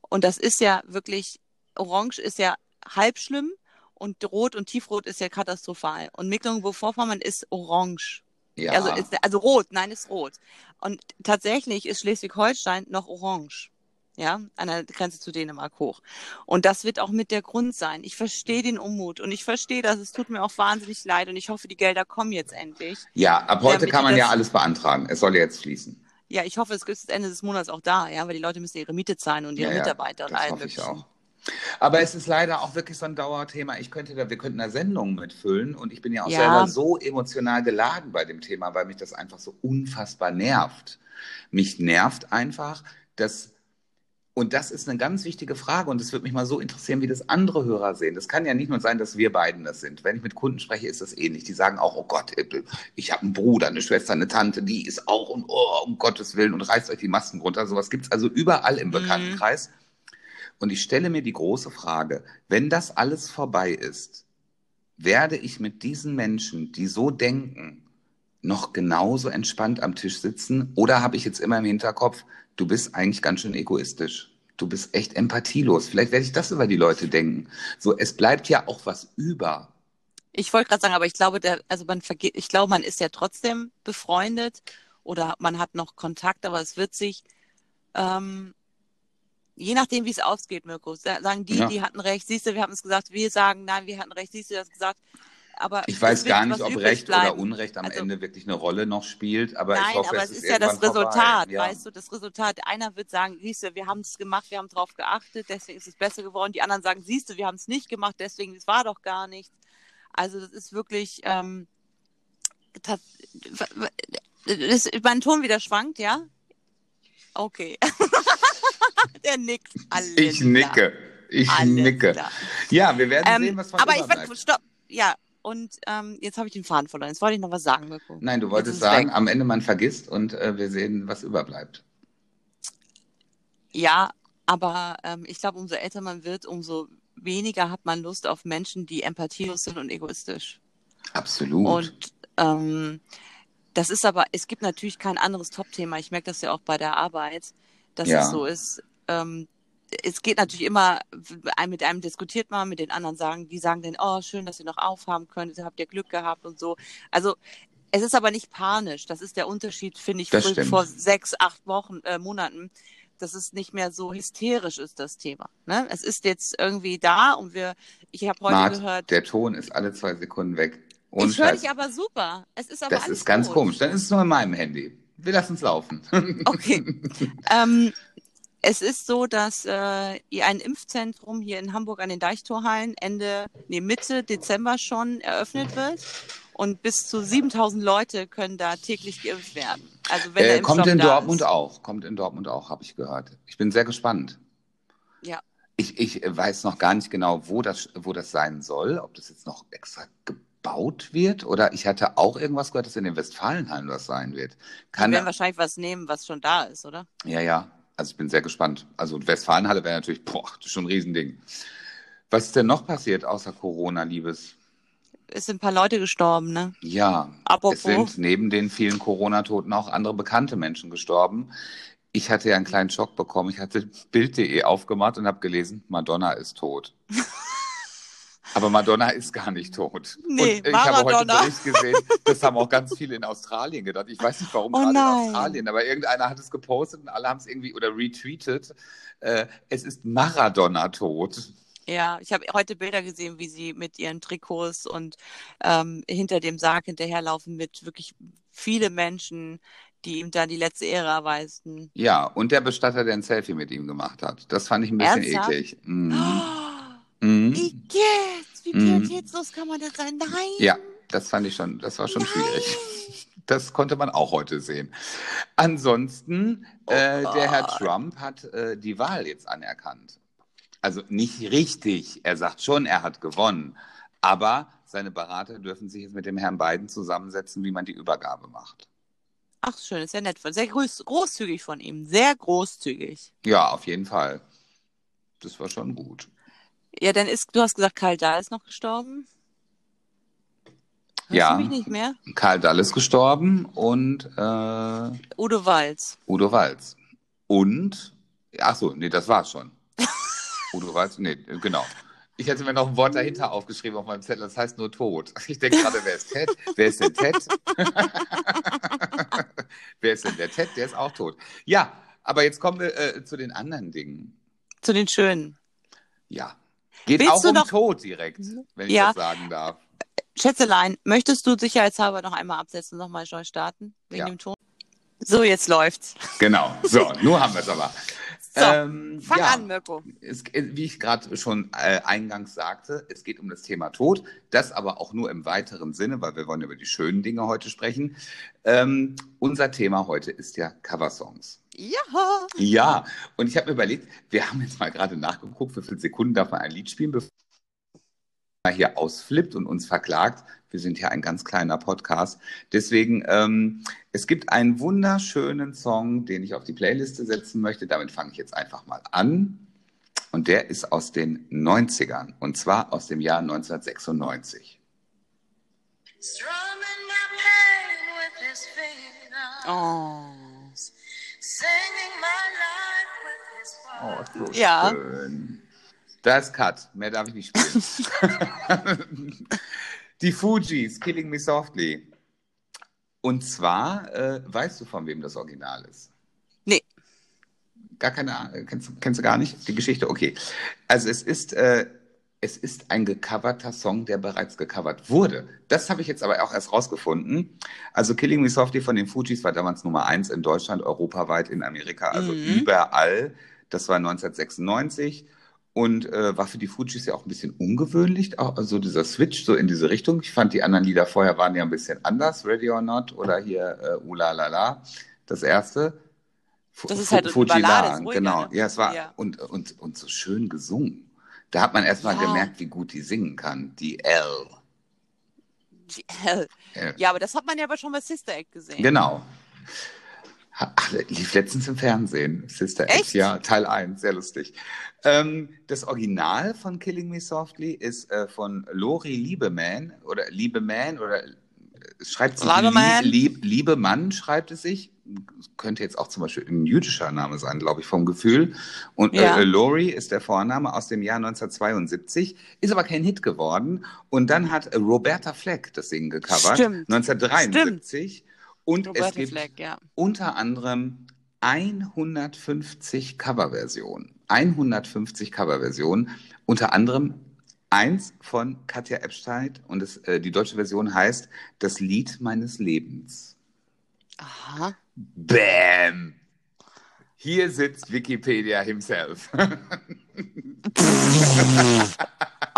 Und das ist ja wirklich, orange ist ja halb schlimm und rot und tiefrot ist ja katastrophal. Und Mecklenburg-Vorpommern ist orange. ja. Also, ist, also rot, nein, ist rot. Und tatsächlich ist Schleswig-Holstein noch orange. Ja, an der Grenze zu Dänemark hoch. Und das wird auch mit der Grund sein. Ich verstehe den Unmut und ich verstehe das. Es tut mir auch wahnsinnig leid und ich hoffe, die Gelder kommen jetzt endlich. ja, ab heute kann man ja alles beantragen. Es soll ja jetzt fließen. Ja, ich hoffe, es ist Ende des Monats auch da, ja, weil die Leute müssen ihre Miete zahlen und ihre Ja, Mitarbeiter und allen hoffe ich möglichen. auch. Aber es ist leider auch wirklich so ein Dauerthema. Ich könnte da, wir könnten da Sendungen mitfüllen und ich bin ja auch Ja. selber so emotional geladen bei dem Thema, weil mich das einfach so unfassbar nervt. Mich nervt einfach, dass und das ist eine ganz wichtige Frage und es würde mich mal so interessieren, wie das andere Hörer sehen. Das kann ja nicht nur sein, dass wir beiden das sind. Wenn ich mit Kunden spreche, ist das ähnlich. Die sagen auch, oh Gott, ich habe einen Bruder, eine Schwester, eine Tante, die ist auch um, oh, um Gottes Willen und reißt euch die Masken runter. Sowas gibt's also überall im Mhm. Bekanntenkreis. Und ich stelle mir die große Frage, wenn das alles vorbei ist, werde ich mit diesen Menschen, die so denken, noch genauso entspannt am Tisch sitzen? Oder habe ich jetzt immer im Hinterkopf, du bist eigentlich ganz schön egoistisch? Du bist echt empathielos. Vielleicht werde ich das über die Leute denken. So, es bleibt ja auch was über. Ich wollte gerade sagen, aber ich glaube, der, also man vergeht, ich glaube, man ist ja trotzdem befreundet oder man hat noch Kontakt, aber es wird sich, ähm, je nachdem, wie es ausgeht, Mirko, sa- sagen die, Ja. die hatten recht, siehst du, wir haben es gesagt, wir sagen, nein, wir hatten recht, siehst du, das gesagt. Aber Ich weiß gar nicht, ob Recht oder bleiben. Unrecht am Also- Ende wirklich eine Rolle noch spielt, aber Nein, ich hoffe, aber es ist ist ja das. Resultat, Ja. weißt du, das Resultat. Einer wird sagen, siehst du, wir haben es gemacht, wir haben drauf geachtet, deswegen ist es besser geworden. Die anderen sagen, siehst du, wir haben es nicht gemacht, deswegen, es war doch gar nichts. Also das ist wirklich, ähm, das, das, mein Ton wieder schwankt, ja? Okay. Der nickt. Alles Ich nicke. Ich Alles nicke. klar. Ja, wir werden Ähm, sehen, was von aber ich wollte, stopp, ja, und ähm, jetzt habe ich den Faden verloren. Jetzt wollte ich noch was sagen, Mirko. Nein, du wolltest sagen, weg. am Ende man vergisst und äh, wir sehen, was überbleibt. Ja, aber ähm, ich glaube, umso älter man wird, umso weniger hat man Lust auf Menschen, die empathielos sind und egoistisch. Absolut. Und ähm, das ist aber, es gibt natürlich kein anderes Top-Thema. Ich merke das ja auch bei der Arbeit, dass Ja. es so ist. Ähm, es geht natürlich immer, mit einem diskutiert man, mit den anderen sagen, die sagen dann, oh, schön, dass ihr noch aufhaben könnt, habt ihr Glück gehabt und so. Also es ist aber nicht panisch. Das ist der Unterschied, finde ich, vor, vor, sechs, acht Wochen, äh, Monaten. Dass es nicht mehr so hysterisch ist, das Thema. Ne? Es ist jetzt irgendwie da und wir, ich habe heute Mart, gehört. Der Ton ist alle zwei Sekunden weg. Ohne ich höre dich aber super. Es ist aber das ist ganz gut. komisch. Dann ist es nur in meinem Handy. Wir lassen es laufen. Okay. ähm, es ist so, dass äh, ein Impfzentrum hier in Hamburg an den Deichtorhallen Ende, nee, Mitte Dezember schon eröffnet wird. Und bis zu 7000 Leute können da täglich geimpft werden. Also wenn äh, kommt in Dortmund ist. auch. Kommt in Dortmund auch, habe ich gehört. Ich bin sehr gespannt. Ja. Ich, ich weiß noch gar nicht genau, wo das, wo das sein soll. Ob das jetzt noch extra gebaut wird oder ich hatte auch irgendwas gehört, dass in den Westfalenhallen was sein wird. Kann Wir werden wahrscheinlich was nehmen, was schon da ist, oder? Ja, ja. Also ich bin sehr gespannt. Also Westfalenhalle wäre natürlich, boah, das ist schon ein Riesending. Was ist denn noch passiert außer Corona, Liebes? Es sind ein paar Leute gestorben, ne? Ja. Apropos. Es sind neben den vielen Corona-Toten auch andere bekannte Menschen gestorben. Ich hatte ja einen kleinen Schock bekommen. Ich hatte Bild.de aufgemacht und habe gelesen, Madonna ist tot. Aber Madonna ist gar nicht tot. Nee, und ich habe heute einen Bericht gesehen, das haben auch ganz viele in Australien gedacht. Ich weiß nicht warum oh gerade nein. in Australien, aber irgendeiner hat es gepostet und alle haben es irgendwie oder retweetet. Äh, es ist Maradona tot. Ja, ich habe heute Bilder gesehen, wie sie mit ihren Trikots und ähm, hinter dem Sarg hinterherlaufen mit wirklich viele Menschen, die ihm da die letzte Ehre erweisen. Ja, und der Bestatter, der ein Selfie mit ihm gemacht hat. Das fand ich ein bisschen Ernsthaft? eklig. Mhm. Mhm. Wie geht's? Wie pietätslos mhm. kann man das sein? Nein. Ja, das fand ich schon, das war schon Nein. schwierig. Das konnte man auch heute sehen. Ansonsten, oh äh, der Herr Trump hat äh, die Wahl jetzt anerkannt. Also nicht richtig. Er sagt schon, er hat gewonnen. Aber seine Berater dürfen sich jetzt mit dem Herrn Biden zusammensetzen, wie man die Übergabe macht. Ach, schön, ist ja nett. Sehr groß, großzügig von ihm. Sehr großzügig. Ja, auf jeden Fall. Das war schon gut. Ja, dann ist, du hast gesagt, Karl Dahl ist noch gestorben. Hörst ja. Du mich nicht mehr? Karl Dahl ist gestorben und äh, Udo Walz. Udo Walz. Und, ach so, nee, das war's schon. Udo Walz, nee, genau. Ich hätte mir noch ein Wort dahinter aufgeschrieben auf meinem Zettel, das heißt nur tot. Ich denke gerade, wer ist Ted? Wer ist denn Ted? wer ist denn der Ted? Der ist auch tot. Ja, aber jetzt kommen wir äh, zu den anderen Dingen. Zu den schönen. Ja. Geht Willst auch um noch... Tod direkt, wenn ich ja. das sagen darf. Schätzelein, möchtest du sicherheitshalber noch einmal absetzen und nochmal neu starten? Wegen ja. dem Ton? So, jetzt läuft's. Genau. So, nur haben wir es aber. So, ähm, fang ja, an, Mirko. Es, wie ich gerade schon äh, eingangs sagte, es geht um das Thema Tod, das aber auch nur im weiteren Sinne, weil wir wollen über die schönen Dinge heute sprechen. Ähm, unser Thema heute ist ja Coversongs. Ja. Ja, und ich habe mir überlegt, wir haben jetzt mal gerade nachgeguckt, wie viele Sekunden darf man ein Lied spielen, bevor man hier ausflippt und uns verklagt. Wir sind ja ein ganz kleiner Podcast. Deswegen, ähm, es gibt einen wunderschönen Song, den ich auf die Playliste setzen möchte. Damit fange ich jetzt einfach mal an. Und der ist aus den 90ern. Und zwar aus dem Jahr 1996. Oh. Oh, so ja. schön. Da ist Cut. Mehr darf ich nicht spielen. Die Fujis, Killing Me Softly. Und zwar, äh, weißt du, von wem das Original ist? Nee. Gar keine Ahnung. Kennst, kennst du gar nicht die Geschichte? Okay. Also es ist, äh, es ist ein gecoverter Song, der bereits gecovert wurde. Das habe ich jetzt aber auch erst rausgefunden. Also Killing Me Softly von den Fujis war damals Nummer eins in Deutschland, europaweit, in Amerika, also mhm. überall. Das war 1996 und äh, war für die Fujis ja auch ein bisschen ungewöhnlich, auch, also dieser Switch so in diese Richtung. Ich fand die anderen Lieder vorher waren ja ein bisschen anders, Ready or Not oder hier äh, Ula La La, das erste. Das ist halt Fujilan, genau. Ne? Ja, es war ja. Und, und, und so schön gesungen. Da hat man erstmal ja. gemerkt, wie gut die singen kann, die L. Die L. Ja, aber das hat man ja aber schon bei Sister Act gesehen. Genau. Ach, lief letztens im Fernsehen. Sister Echt? ja, Teil 1, sehr lustig. Ähm, das Original von Killing Me Softly ist äh, von Lori Liebemann oder Liebemann oder äh, schreibt sich Liebemann. Lieb, Lieb, Liebemann schreibt es sich könnte jetzt auch zum Beispiel ein jüdischer Name sein, glaube ich, vom Gefühl. Und Ja. äh, Lori ist der Vorname aus dem Jahr 1972, ist aber kein Hit geworden. Und dann hat äh, Roberta Fleck das Ding gecovert, Stimmt. 1973. Und es Roberta gibt Fleck, ja. unter anderem 150 Coverversionen. 150 Coverversionen, unter anderem eins von Katja Epstein und es, äh, die deutsche Version heißt Das Lied meines Lebens. Aha. Bam! Hier sitzt Wikipedia himself.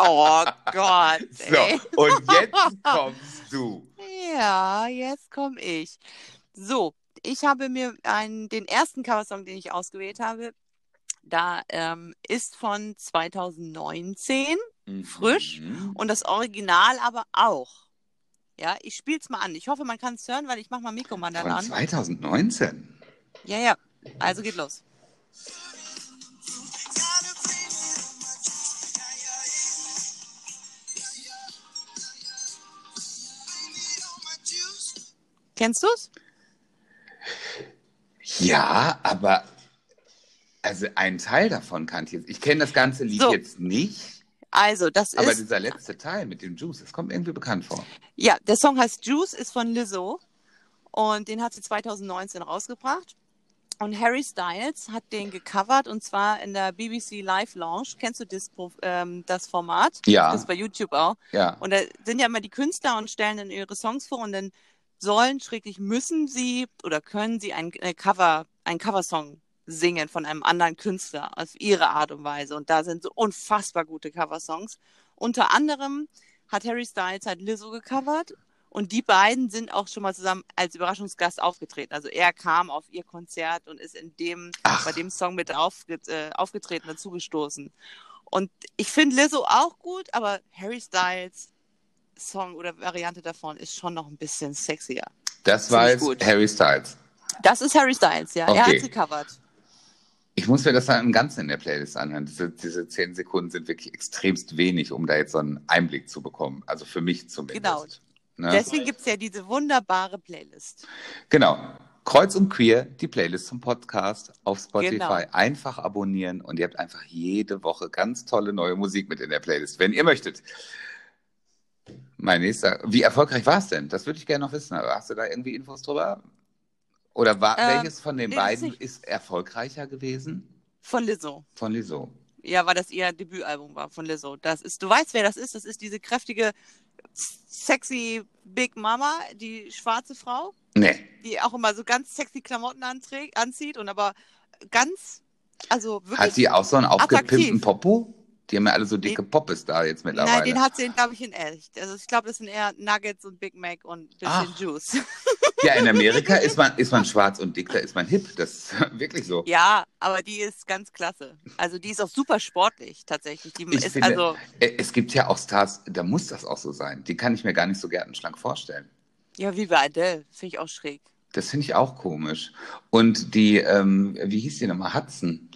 Oh Gott. ey. so, und jetzt kommst du. Ja, jetzt komme ich. So, ich habe mir einen, den ersten Coversong, den ich ausgewählt habe, da ähm, ist von 2019 Frisch. Mhm. und das Original aber auch. Ja, ich spiele es mal an. Ich hoffe, man kann es hören, weil ich mache mal Mikromandel Von an. 2019. Ja, ja. Also geht los. Kennst du's? Ja, aber also ein Teil davon kannte ich jetzt. Ich kenne das ganze Lied So. jetzt nicht, Also, das aber ist dieser letzte Teil mit dem Juice, das kommt irgendwie bekannt vor. Ja, der Song heißt Juice, ist von Lizzo und den hat sie 2019 rausgebracht. Und Harry Styles hat den gecovert und zwar in der BBC Live Lounge. Kennst du das, ähm, das Format? Ja. Das ist bei YouTube auch. Ja. Und da sind ja immer die Künstler und stellen dann ihre Songs vor und dann sollen, schräglich müssen sie oder können sie ein, ein Cover, ein Coversong singen von einem anderen Künstler auf ihre Art und Weise. Und da sind so unfassbar gute Coversongs. Unter anderem hat Harry Styles halt Lizzo gecovert und die beiden sind auch schon mal zusammen als Überraschungsgast aufgetreten. Also er kam auf ihr Konzert und ist in dem, Ach. bei dem Song mit aufget äh, aufgetreten, dazugestoßen. Und ich finde Lizzo auch gut, aber Harry Styles Song oder Variante davon ist schon noch ein bisschen sexier. Das war jetzt. Harry Styles. Das ist Harry Styles, ja. Er Okay. hat sie gecovert. Ich muss mir das dann im Ganzen in der Playlist anhören. Diese, diese zehn Sekunden sind wirklich extremst wenig, um da jetzt so einen Einblick zu bekommen. Also für mich zumindest. Genau. Ne? Deswegen gibt es ja diese wunderbare Playlist. Genau. Kreuz und Queer, die Playlist zum Podcast auf Spotify. Genau. Einfach abonnieren und ihr habt einfach jede Woche ganz tolle neue Musik mit in der Playlist, wenn ihr möchtet. Mein nächster, wie erfolgreich war es denn? Das würde ich gerne noch wissen. Hast du da irgendwie Infos drüber? Oder war, Ähm, welches von den beiden nicht. ist erfolgreicher gewesen? Von Lizzo. Von Lizzo. Ja, weil das ihr Debütalbum war von Lizzo. Das ist, du weißt, wer das ist. Das ist diese kräftige, sexy Big Mama, die schwarze Frau, Nee. die auch immer so ganz sexy Klamotten anträgt, anzieht und aber ganz, also wirklich. Hat die auch so einen aufgepimpten. Popo? Die haben ja alle so dicke Poppes da jetzt mittlerweile. Nein, den hat sie, glaube ich, in echt. Also ich glaube, das sind eher Nuggets und Big Mac und ein bisschen Ach. Juice. Ja, in Amerika ist man, ist man schwarz und dick, da ist man hip. Das ist wirklich so. Ja, aber die ist ganz klasse. Also die ist auch super sportlich tatsächlich. Die Ich ist finde, also äh, es gibt ja auch Stars, da muss das auch so sein. Die kann ich mir gar nicht so gärtenschlank vorstellen. ja wie bei Adele, finde ich auch schräg. Das finde ich auch komisch. Und die, ähm, wie hieß die nochmal? Hudson.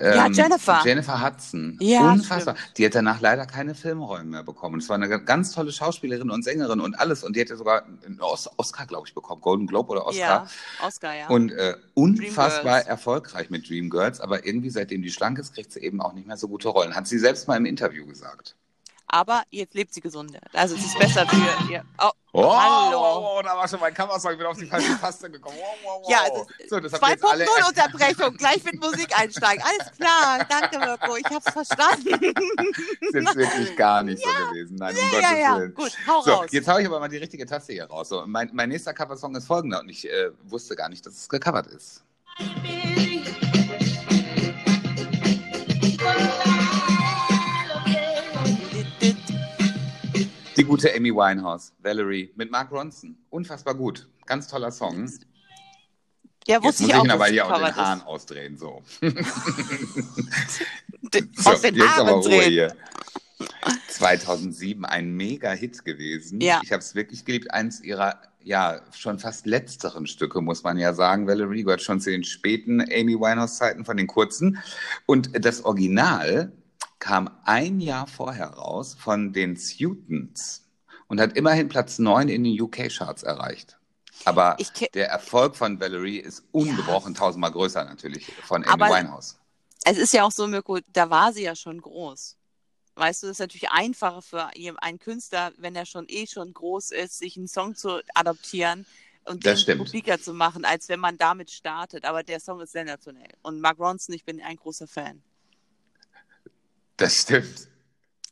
Ja, Ähm, Jennifer. Jennifer Hudson. Ja, Unfassbar. Die hat danach leider keine Filmrollen mehr bekommen. Es war eine ganz tolle Schauspielerin und Sängerin und alles. Und die hätte sogar einen Os- Oscar, glaube ich, bekommen. Golden Globe oder Oscar. Ja, Oscar, ja. Und äh, unfassbar erfolgreich mit Dreamgirls, aber irgendwie seitdem die schlank ist, kriegt sie eben auch nicht mehr so gute Rollen. Hat sie selbst mal im Interview gesagt. Aber jetzt lebt sie gesund. Also es ist besser für ihr. Oh, Oh, hallo. oh, oh, da war schon mein Kammersong, ich bin auf die falsche Taste gekommen. Wow, wow, wow. Ja, also so, das habt ihr jetzt alle 2.0 Unterbrechung, gleich mit Musik einsteigen. Alles klar, danke Mirko, ich hab's verstanden. ist jetzt wirklich gar nicht so gewesen. Nein, um ja, Gottes ja, ja, Willen. gut, hau So, raus. jetzt haue ich aber mal die richtige Taste hier raus. So, mein, mein nächster Coversong ist folgender und ich äh, wusste gar nicht, dass es gecovert ist. Die gute Amy Winehouse, Valerie, mit Mark Ronson. Unfassbar gut. Ganz toller Song. Ja, Jetzt wusste muss ich ich auch, ihn aber hier auch den Hahn ist. ausdrehen. So. So, Aus den jetzt aber Haaren Ruhe drehen. hier. 2007 ein Mega-Hit gewesen. Ja. Ich habe es wirklich geliebt. Eins ihrer, ja, schon fast letzteren Stücke, muss man ja sagen. Valerie gehört schon zu den späten Amy Winehouse-Zeiten von den kurzen. Und das Original kam ein Jahr vorher raus von den Sutons und hat immerhin Platz 9 in den UK-Charts erreicht. Aber der Erfolg von Valerie ist ungebrochen tausendmal größer natürlich von Amy Aber- Winehouse. Es ist ja auch so, Mirko, da war sie ja schon groß. Weißt du, das ist natürlich einfacher für einen Künstler, wenn er schon eh schon groß ist, sich einen Song zu adaptieren und Das den publiker zu machen, als wenn man damit startet. Aber der Song ist sensationell. Und Mark Ronson, ich bin ein großer Fan. Das stimmt.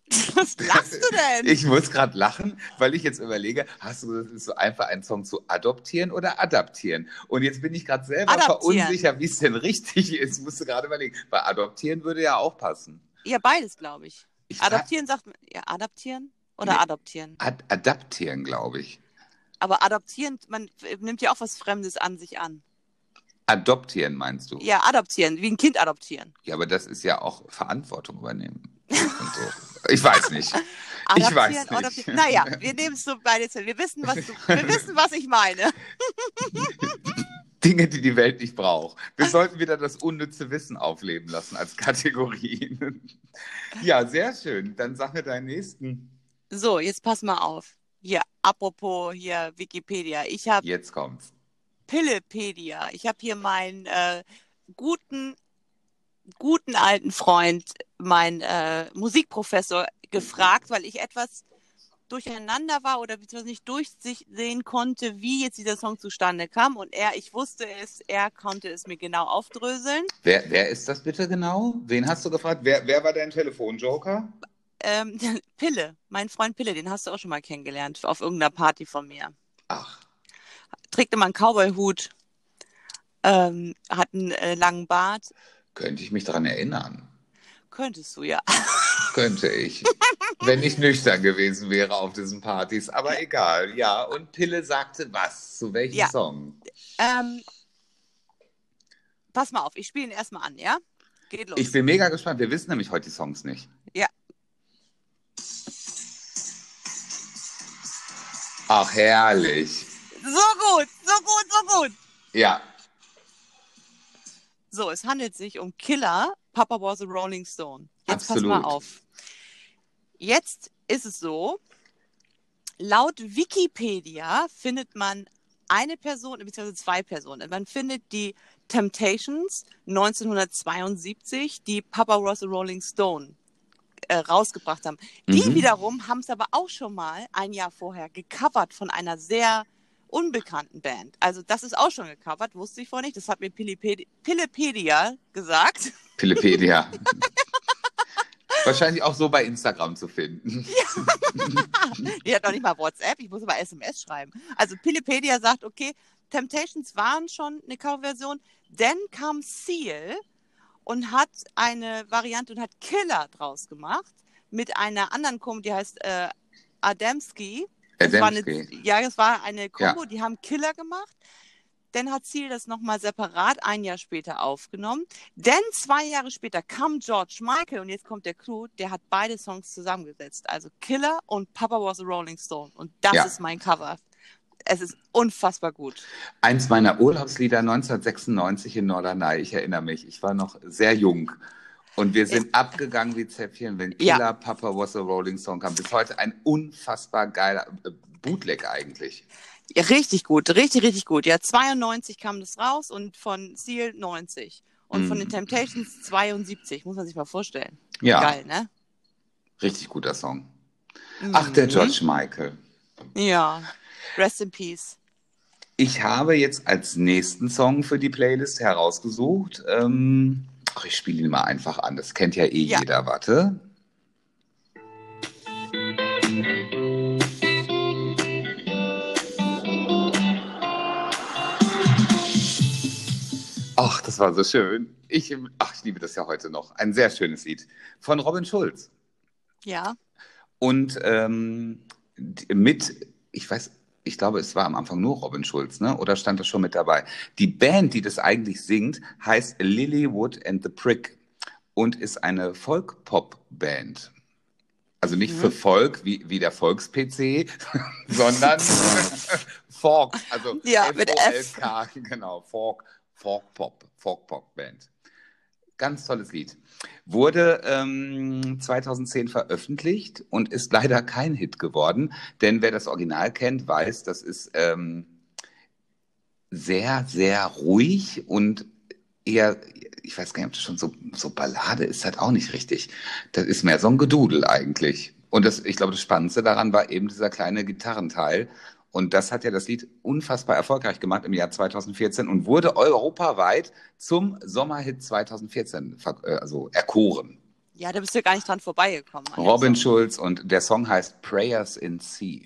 Was lachst du denn? Ich muss gerade lachen, weil ich jetzt überlege, hast du das ist so einfach, einen Song zu adoptieren oder adaptieren? Und jetzt bin ich gerade selber Adaptieren. verunsicher, wie es denn richtig ist. Musste gerade überlegen. Weil adoptieren würde ja auch passen. ja, beides, glaube ich. Ich Adaptieren sagt man, ja, adaptieren oder Nee. adoptieren? Ad adaptieren, glaube ich. Aber adoptieren, man nimmt ja auch was Fremdes an sich an. Adoptieren meinst du? Ja, adoptieren, wie ein Kind adoptieren. Ja, aber das ist ja auch Verantwortung übernehmen. So. Ich weiß nicht. Ich weiß nicht. adoptieren. Naja, wir nehmen es so beides hin. Wir wissen, was du, wir wissen, was ich meine. Dinge, die die Welt nicht braucht. Wir sollten wieder das unnütze Wissen aufleben lassen als Kategorie. Ja, sehr schön. Dann sag mir deinen nächsten. So, jetzt pass mal auf. Hier, apropos hier Wikipedia. Ich habe Jetzt kommt's. Pillepedia. Ich habe hier meinen äh, guten, guten alten Freund, meinen äh, Musikprofessor, gefragt, weil ich etwas durcheinander war oder beziehungsweise nicht durchsehen konnte, wie jetzt dieser Song zustande kam. Und er, ich wusste es, er konnte es mir genau aufdröseln. Wer, wer ist das bitte genau? Wen hast du gefragt? Wer, wer war dein Telefonjoker? Ähm, Pille, mein Freund Pille, den hast du auch schon mal kennengelernt auf irgendeiner Party von mir. Ach, Trägt immer einen Cowboy-Hut, ähm, hat einen äh, langen Bart. könnte ich mich daran erinnern? Könntest du ja. Könnte ich. Wenn ich nüchtern gewesen wäre auf diesen Partys. Aber egal, ja. Und Pille sagte was? Zu welchem Ja. Song? Ähm, pass mal auf, ich spiele ihn erstmal an, ja? Geht los. Ich bin mega gespannt. Wir wissen nämlich heute die Songs nicht. Ja. Ach, herrlich. So gut, so gut, so gut. Ja, So, es handelt sich um Killer, Papa was a Rolling Stone. Jetzt pass mal Absolut. auf. Jetzt ist es so, laut Wikipedia findet man eine Person, beziehungsweise zwei Personen. Man findet die Temptations 1972, die Papa was a Rolling Stone äh, rausgebracht haben. Die Mhm. wiederum haben es aber auch schon mal ein Jahr vorher gecovert von einer sehr unbekannten Band. Also das ist auch schon gecovert, wusste ich vorher nicht. Das hat mir Pilipedi- Pillepedia gesagt. Pillepedia. Wahrscheinlich auch so bei Instagram zu finden. Die hat noch nicht mal WhatsApp, ich muss aber SMS schreiben. Also Pillepedia sagt, okay, Temptations waren schon eine Coverversion, dann kam Seal und hat eine Variante und hat Killer draus gemacht mit einer anderen Kombo, die heißt äh, Adamski. Das war eine, ja, das war eine Kombo, die haben Killer gemacht. Dann hat Seal das nochmal separat ein Jahr später aufgenommen. Dann zwei Jahre später kam George Michael und jetzt kommt der Clou, der hat beide Songs zusammengesetzt. Also Killer und Papa was a Rolling Stone. Und das Ja. ist mein Cover. Es ist unfassbar gut. Eins meiner Urlaubslieder 1996 in Norderney. Ich erinnere mich, ich war noch sehr jung. Und wir sind abgegangen wie Zäpfchen, wenn Ja. Killer Papa Was a Rolling Song kam. Bis heute ein unfassbar geiler äh, Bootleg eigentlich. Ja, richtig gut, richtig, richtig gut. Ja, 92 kam das raus und von Seal 90. Und von Mhm. den Temptations 72, muss man sich mal vorstellen. Ja, Geil, ne? richtig guter Song. Ach, der Mhm. George Michael. Ja. Rest in Peace. Ich habe jetzt als nächsten Song für die Playlist herausgesucht. Ähm, ach, ich spiele ihn mal einfach an. Das kennt ja eh Ja. jeder. Warte. Ach, das war so schön. Ich, ach, ich liebe das ja heute noch. Ein sehr schönes Lied von Robin Schulz. Ja. Und ähm, mit, ich weiß, ich glaube, es war am Anfang nur Robin Schulz, ne? Oder stand das schon mit dabei? Die Band, die das eigentlich singt, heißt Lilywood and the Prick und ist eine Folk-Pop-Band. Also nicht Mhm. für Volk wie, wie der Volks-PC, sondern Folk, also Ja, mit F. F-O-L-K, genau, Folk, Folk-Pop, Folk-Pop-Band. Ganz tolles Lied. Wurde ähm, 2010 veröffentlicht und ist leider kein Hit geworden, denn wer das Original kennt, weiß, das ist ähm, sehr, sehr ruhig und eher, ich weiß gar nicht, ob das schon so, so Ballade ist, halt auch nicht richtig. Das ist mehr so ein Gedudel eigentlich. Und das, ich glaube, das Spannendste daran war eben dieser kleine Gitarrenteil. Und das hat ja das Lied unfassbar erfolgreich gemacht im Jahr 2014 und wurde europaweit zum Sommerhit 2014 äh, also erkoren. Ja, da bist du ja gar nicht dran vorbeigekommen. Robin Schulz und der Song heißt Prayers in Sea.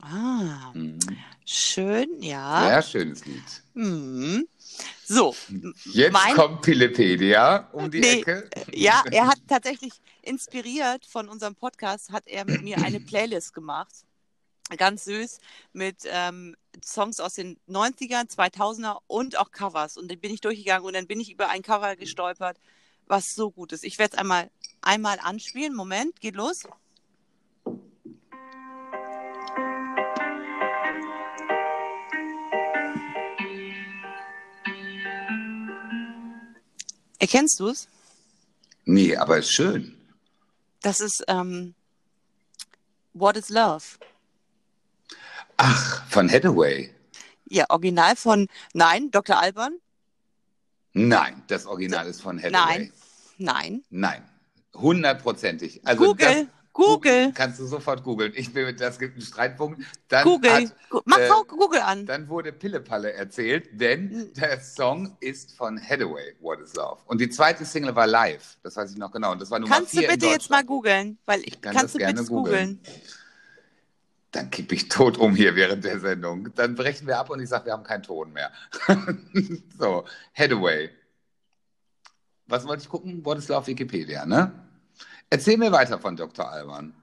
Ah, mhm. schön, ja. Sehr schönes Lied. Mhm. So. Jetzt mein, kommt Pillepedia um die nee, Ecke. Ja, er hat tatsächlich inspiriert von unserem Podcast, hat er mit mir eine Playlist gemacht. Ganz süß mit ähm, Songs aus den 90er, 2000er und auch Covers. Und dann bin ich durchgegangen und dann bin ich über ein Cover gestolpert, was so gut ist. Ich werde es einmal, einmal anspielen. Moment, geht los. Erkennst du es? Nee, aber ist schön. Das ist ähm, What is Love? Ach, von Hathaway. Ja, Original von, nein, Dr. Alban? Nein, das Original ist von Hathaway. Nein, nein. Nein, hundertprozentig. Also Google. Google. Kannst du sofort googeln. Ich bin, das gibt einen Streitpunkt. Dann Google. Hat, Mach äh, Google an. Dann wurde Pillepalle erzählt, denn hm. der Song ist von Hathaway, What is Love. Und die zweite Single war live. Das weiß ich noch genau. Und das war Nummer Kannst du bitte jetzt mal googeln? Weil ich kann kannst das du gerne googeln. Dann kippe ich tot um hier während der Sendung. Dann brechen wir ab und ich sage, wir haben keinen Ton mehr. so, Hathaway. Was wollte ich gucken? What is Love Wikipedia, ne? Erzähl mir weiter von Dr. Alban.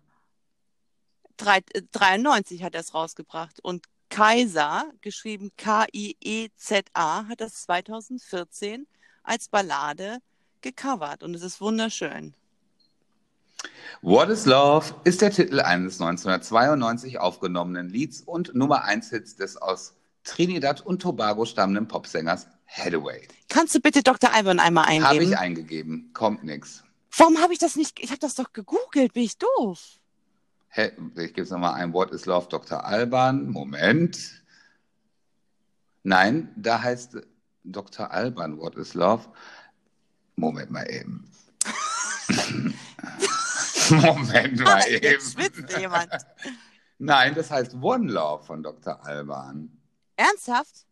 93 hat er es rausgebracht und Kaiser, geschrieben K-I-E-Z-A, hat das 2014 als Ballade gecovert und es ist wunderschön. What is Love ist der Titel eines 1992 aufgenommenen Lieds und Nummer 1 Hits des aus Trinidad und Tobago stammenden Popsängers Hathaway. Kannst du bitte Dr. Alban einmal eingeben? Habe ich eingegeben, kommt nichts. Warum habe ich das nicht? Ich habe das doch gegoogelt. Bin ich doof? Hey, ich gebe es nochmal ein. What is Love, Dr. Alban? Moment. Nein, da heißt Dr. Alban, What is Love? Moment mal eben. Moment mal eben. Jetzt schwitzt jemand. Nein, das heißt One Love von Dr. Alban. Ernsthaft?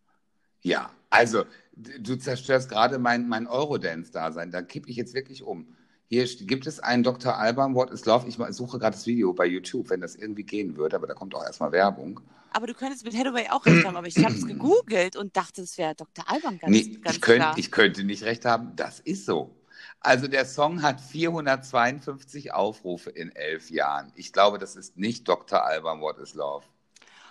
Ja, also du zerstörst gerade mein, mein Eurodance-Dasein. Da kippe ich jetzt wirklich um. Hier gibt es einen Dr. Alban, What is Love? Ich suche gerade das Video bei YouTube, wenn das irgendwie gehen würde, aber da kommt auch erstmal Werbung. Aber du könntest mit Hathaway auch recht haben, aber ich habe es gegoogelt und dachte, es wäre Dr. Alban ganz, nee, ganz ich könnt, klar. Ich könnte nicht recht haben, das ist so. Also der Song hat 452 Aufrufe in elf Jahren. Ich glaube, das ist nicht Dr. Alban, What is Love.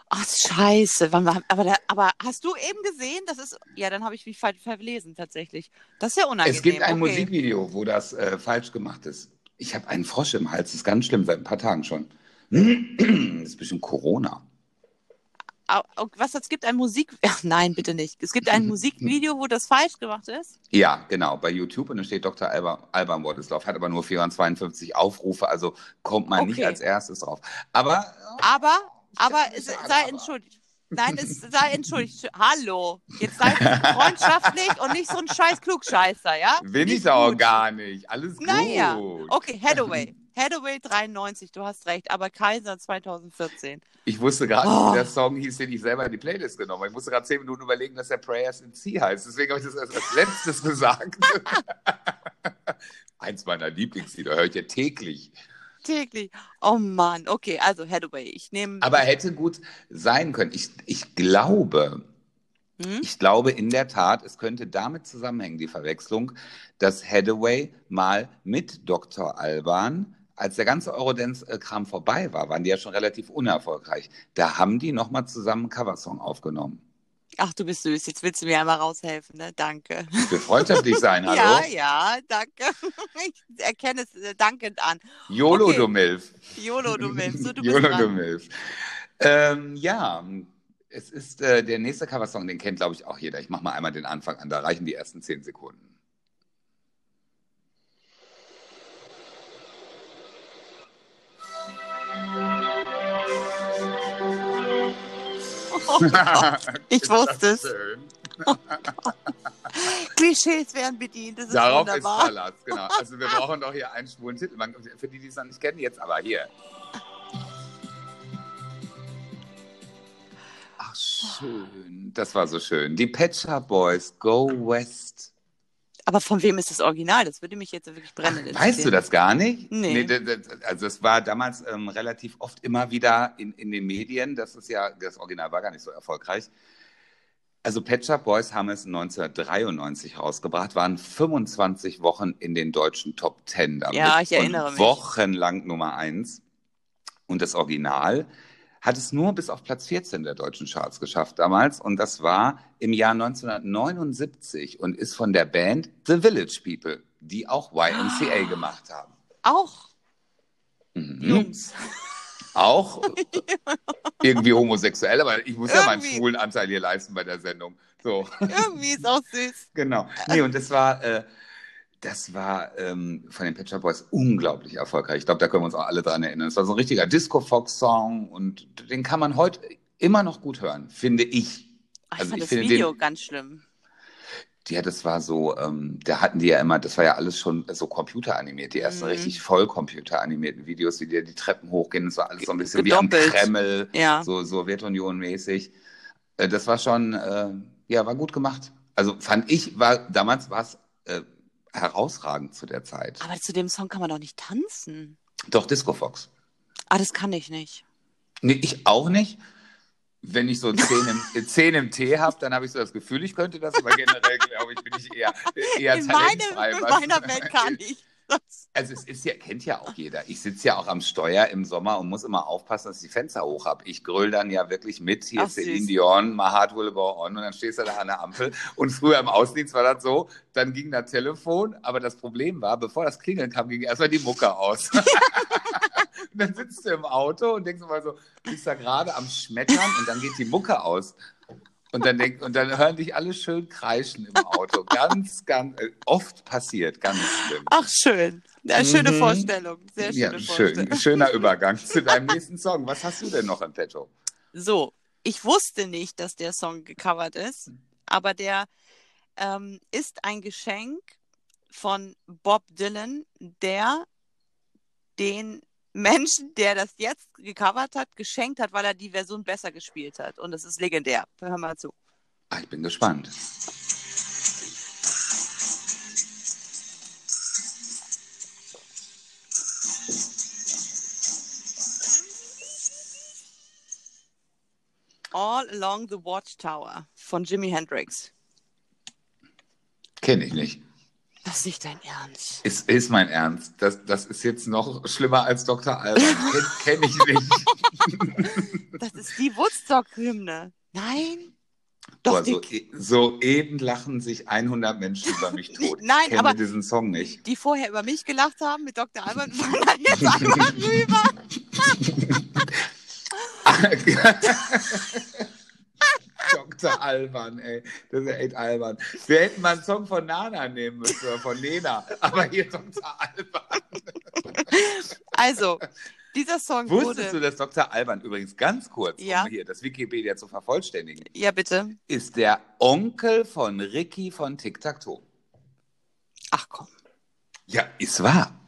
Ach, scheiße. Aber, aber hast du eben gesehen, das ist, ja, dann habe ich mich falsch verlesen tatsächlich. Das ist ja unangenehm. Es gibt ein okay. Musikvideo, wo das äh, falsch gemacht ist. Ich habe einen Frosch im Hals, das ist ganz schlimm, seit ein paar Tagen schon. Das ist ein bisschen Corona. Was, es gibt ein Musik... Ach nein, bitte nicht. Es gibt ein Musikvideo, wo das falsch gemacht ist? Ja, genau, bei YouTube. Und da steht Dr. Alban, Alban Wodislaw, hat aber nur 452 Aufrufe, also kommt man okay. nicht als erstes drauf. Aber... Aber aber sei entschuldigt. Nein, es sei entschuldigt. Hallo. Jetzt sei freundschaftlich und nicht so ein scheiß Klugscheißer, ja? Bin ich auch gar nicht. Alles gut. Naja. Okay, Hathaway. Hathaway 93, du hast recht, aber Kaiser 2014. Ich wusste gerade, oh. der Song hieß, den ich selber in die Playlist genommen habe. Ich musste gerade zehn Minuten überlegen, dass der Prayers in C heißt. Deswegen habe ich das erst als letztes gesagt. Eins meiner Lieblingslieder höre ich ja täglich täglich. Oh Mann, okay, also Hathaway, ich nehme. Aber hätte gut sein können. Ich, ich glaube, hm? ich glaube in der Tat, es könnte damit zusammenhängen, die Verwechslung, dass Hathaway mal mit Dr. Alban als der ganze Eurodance-Kram vorbei war, waren die ja schon relativ unerfolgreich. Da haben die nochmal zusammen einen Coversong aufgenommen. Ach, du bist süß. Jetzt willst du mir einmal raushelfen, ne? Danke. Ich will freundschaftlich sein, hallo? Ja, ja, danke. Ich erkenne es äh, dankend an. YOLO, okay. du Milf. YOLO, du Milf. So, du YOLO, du Milf. Ähm, ja, es ist äh, der nächste Coversong, den kennt, glaube ich, auch jeder. Ich mache mal einmal den Anfang an, da reichen die ersten zehn Sekunden. ich wusste es. Klischees werden bedient. Das ist Darauf wunderbar. ist Verlass, genau. Also wir brauchen doch hier einen schwulen Titel. Für die, die es noch nicht kennen, jetzt aber hier. Ach, schön. Das war so schön. Die Pet Shop Boys, Go West. Aber von wem ist das Original? Das würde mich jetzt wirklich brennend Weißt du das gar nicht? Nee. das, das, also es war damals ähm, relativ oft immer wieder in, in den Medien. Das ist ja, das Original war gar nicht so erfolgreich. Also Pet Shop Boys haben es 1993 rausgebracht, waren 25 Wochen in den deutschen Top 10 damit. Ja, ich erinnere mich. Wochenlang Nummer 1. Und das Original hat es nur bis auf Platz 14 der deutschen Charts geschafft damals. Und das war im Jahr 1979 und ist von der Band The Village People, die auch YMCA gemacht haben. Auch Mhm. Jungs. Auch irgendwie homosexuell, aber ich muss ja meinen Irgendwie. schwulen Anteil hier leisten bei der Sendung. So. Irgendwie ist auch süß. Genau. Nee, und das war, äh, das war ähm, von den Pet Shop Boys unglaublich erfolgreich. Ich glaube, da können wir uns auch alle dran erinnern. Es war so ein richtiger Disco-Fox-Song und den kann man heute immer noch gut hören, finde ich. Ach, ich Also fand ich das Video den- ganz schlimm. Ja, das war so, ähm, da hatten die ja immer, das war ja alles schon so computeranimiert, die ersten Mhm. richtig voll computeranimierten Videos, wie die die Treppen hochgehen, das war alles so ein bisschen wie am Gedoppelt. Kreml, Ja. so Sowjetunion-mäßig. Äh, das war schon, äh, ja, war gut gemacht. Also fand ich, war damals war es äh, herausragend zu der Zeit. Aber zu dem Song kann man doch nicht tanzen. Doch, Disco Fox. Ah, das kann ich nicht. Nee, ich auch nicht. Wenn ich so zehn im, zehn im Tee habe, dann habe ich so das Gefühl, ich könnte das, aber generell, glaube ich, bin ich eher, eher in talentfrei. in meiner Welt kann ich. Also es ist ja, kennt ja auch jeder. Ich sitze ja auch am Steuer im Sommer und muss immer aufpassen, dass ich die Fenster hoch habe. Ich gröl dann ja wirklich mit, hier Ach, ist Celine. Dion, My Heart Will Go On und dann stehst du da an der Ampel. Und früher im Außendienst war das so, dann ging das Telefon, aber das Problem war, bevor das Klingeln kam, ging erstmal die Mucke aus. und dann sitzt du im Auto und denkst mal so, bist da gerade am Schmettern und dann geht die Mucke aus. Und dann, denk, und dann hören dich alle schön kreischen im Auto. Ganz, ganz, äh, oft passiert, ganz schlimm. ach, schön. Ja, schöne Mhm. Vorstellung. Sehr schöne Ja, Vorstellung. schön. Schöner Übergang zu deinem nächsten Song. Was hast du denn noch im Petto? So, ich wusste nicht, dass der Song gecovert ist, aber der ähm, ist ein Geschenk von Bob Dylan, der den Menschen, der das jetzt gecovert hat, geschenkt hat, weil er die Version besser gespielt hat. Und das ist legendär. Hör mal zu. Ah, ich bin gespannt. All Along the Watchtower von Jimi Hendrix. Kenne ich nicht. Das ist nicht dein Ernst. Ist, ist mein Ernst. Das, das ist jetzt noch schlimmer als Dr. Alban. Kenne kenn ich nicht. Das ist die Woodstock-Hymne. Nein? Doch, Boah, die, so, e- so eben lachen sich 100 Menschen über mich tot. Nein, ich kenne aber- diesen Song nicht. die vorher über mich gelacht haben mit Dr. Albert, wandern jetzt einmal rüber. Dr. Alban, ey. Das ist ja echt albern. Wir hätten mal einen Song von Nana nehmen müssen oder von Lena. Aber hier Dr. Alban. Also, dieser Song Wusstest du, wurde. dass Dr. Alban übrigens ganz kurz, Ja. um hier das Wikipedia zu vervollständigen, Ja, bitte. ist der Onkel von Ricky von Tic Tac Toe. Ach komm. Ja, ist wahr.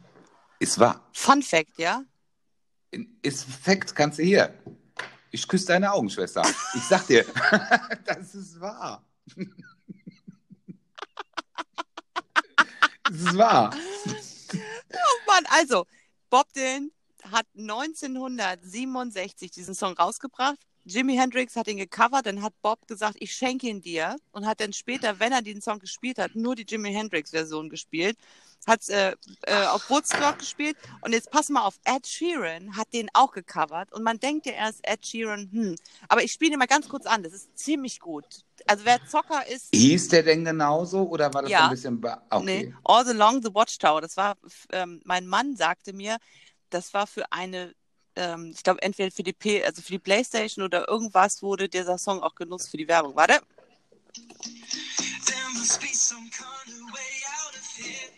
Ist wahr. Fun Fact, ja? Ist Fakt, kannst du hier. Ich küsse deine Augen, Schwester. Ich sag dir, das ist wahr. Das ist wahr. Oh Mann, also, Bob Dylan hat 1967 diesen Song rausgebracht. Jimi Hendrix hat ihn gecovert, dann hat Bob gesagt, ich schenke ihn dir und hat dann später, wenn er diesen Song gespielt hat, nur die Jimi Hendrix-Version gespielt, hat äh, äh, auf Woodstock gespielt und jetzt pass mal auf, Ed Sheeran hat den auch gecovert und man denkt ja erst, Ed Sheeran, hm, aber ich spiele ihn mal ganz kurz an, das ist ziemlich gut. Also wer Zocker ist, Hieß der denn genauso oder war das Ja. ein bisschen... Be okay. Nee, All Along the Watchtower. Das war, ähm, mein Mann sagte mir, das war für eine, ähm, ich glaube, entweder für die P, also für die Playstation oder irgendwas wurde dieser Song auch genutzt für die Werbung. Warte. There must be some kind of way out of here.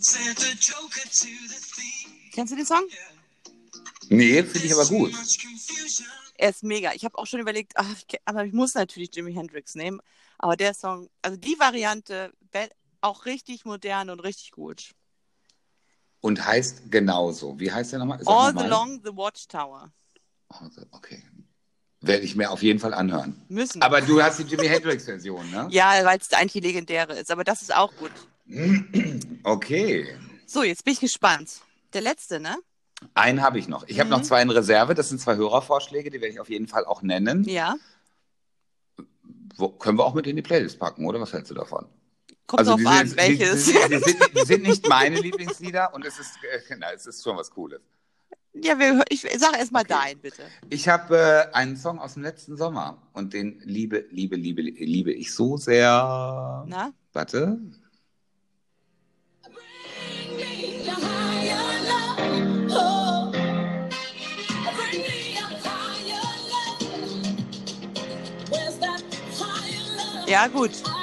Sent the Joker to the thief. Kennst du den Song? Nee, finde ich aber gut. Er ist mega. Ich habe auch schon überlegt, ach, ich, ke- aber ich muss natürlich Jimi Hendrix nehmen. Aber der Song, also die Variante, auch richtig modern und richtig gut. Und heißt genauso. Wie heißt der nochmal? Sag All nochmal. Along the Watchtower. Okay. Werde ich mir auf jeden Fall anhören. Müssen. Aber du hast die Jimi Hendrix-Version, ne? ja, weil es eigentlich die legendäre ist. Aber das ist auch gut. Okay. So, jetzt bin ich gespannt. Der letzte, ne? Einen habe ich noch. Ich habe Mhm. noch zwei in Reserve. Das sind zwei Hörervorschläge, die werde ich auf jeden Fall auch nennen. Ja. Wo, können wir auch mit in die Playlist packen, oder? Was hältst du davon? Kommt drauf die an, sind, welches. Die, die, die, sind, die sind nicht meine Lieblingslieder und es ist, äh, na, es ist schon was Cooles. ja, wir, ich sage erst mal Okay. dein, bitte. Ich habe äh, einen Song aus dem letzten Sommer und den liebe, liebe, liebe, liebe ich so sehr. Na? Warte. Bring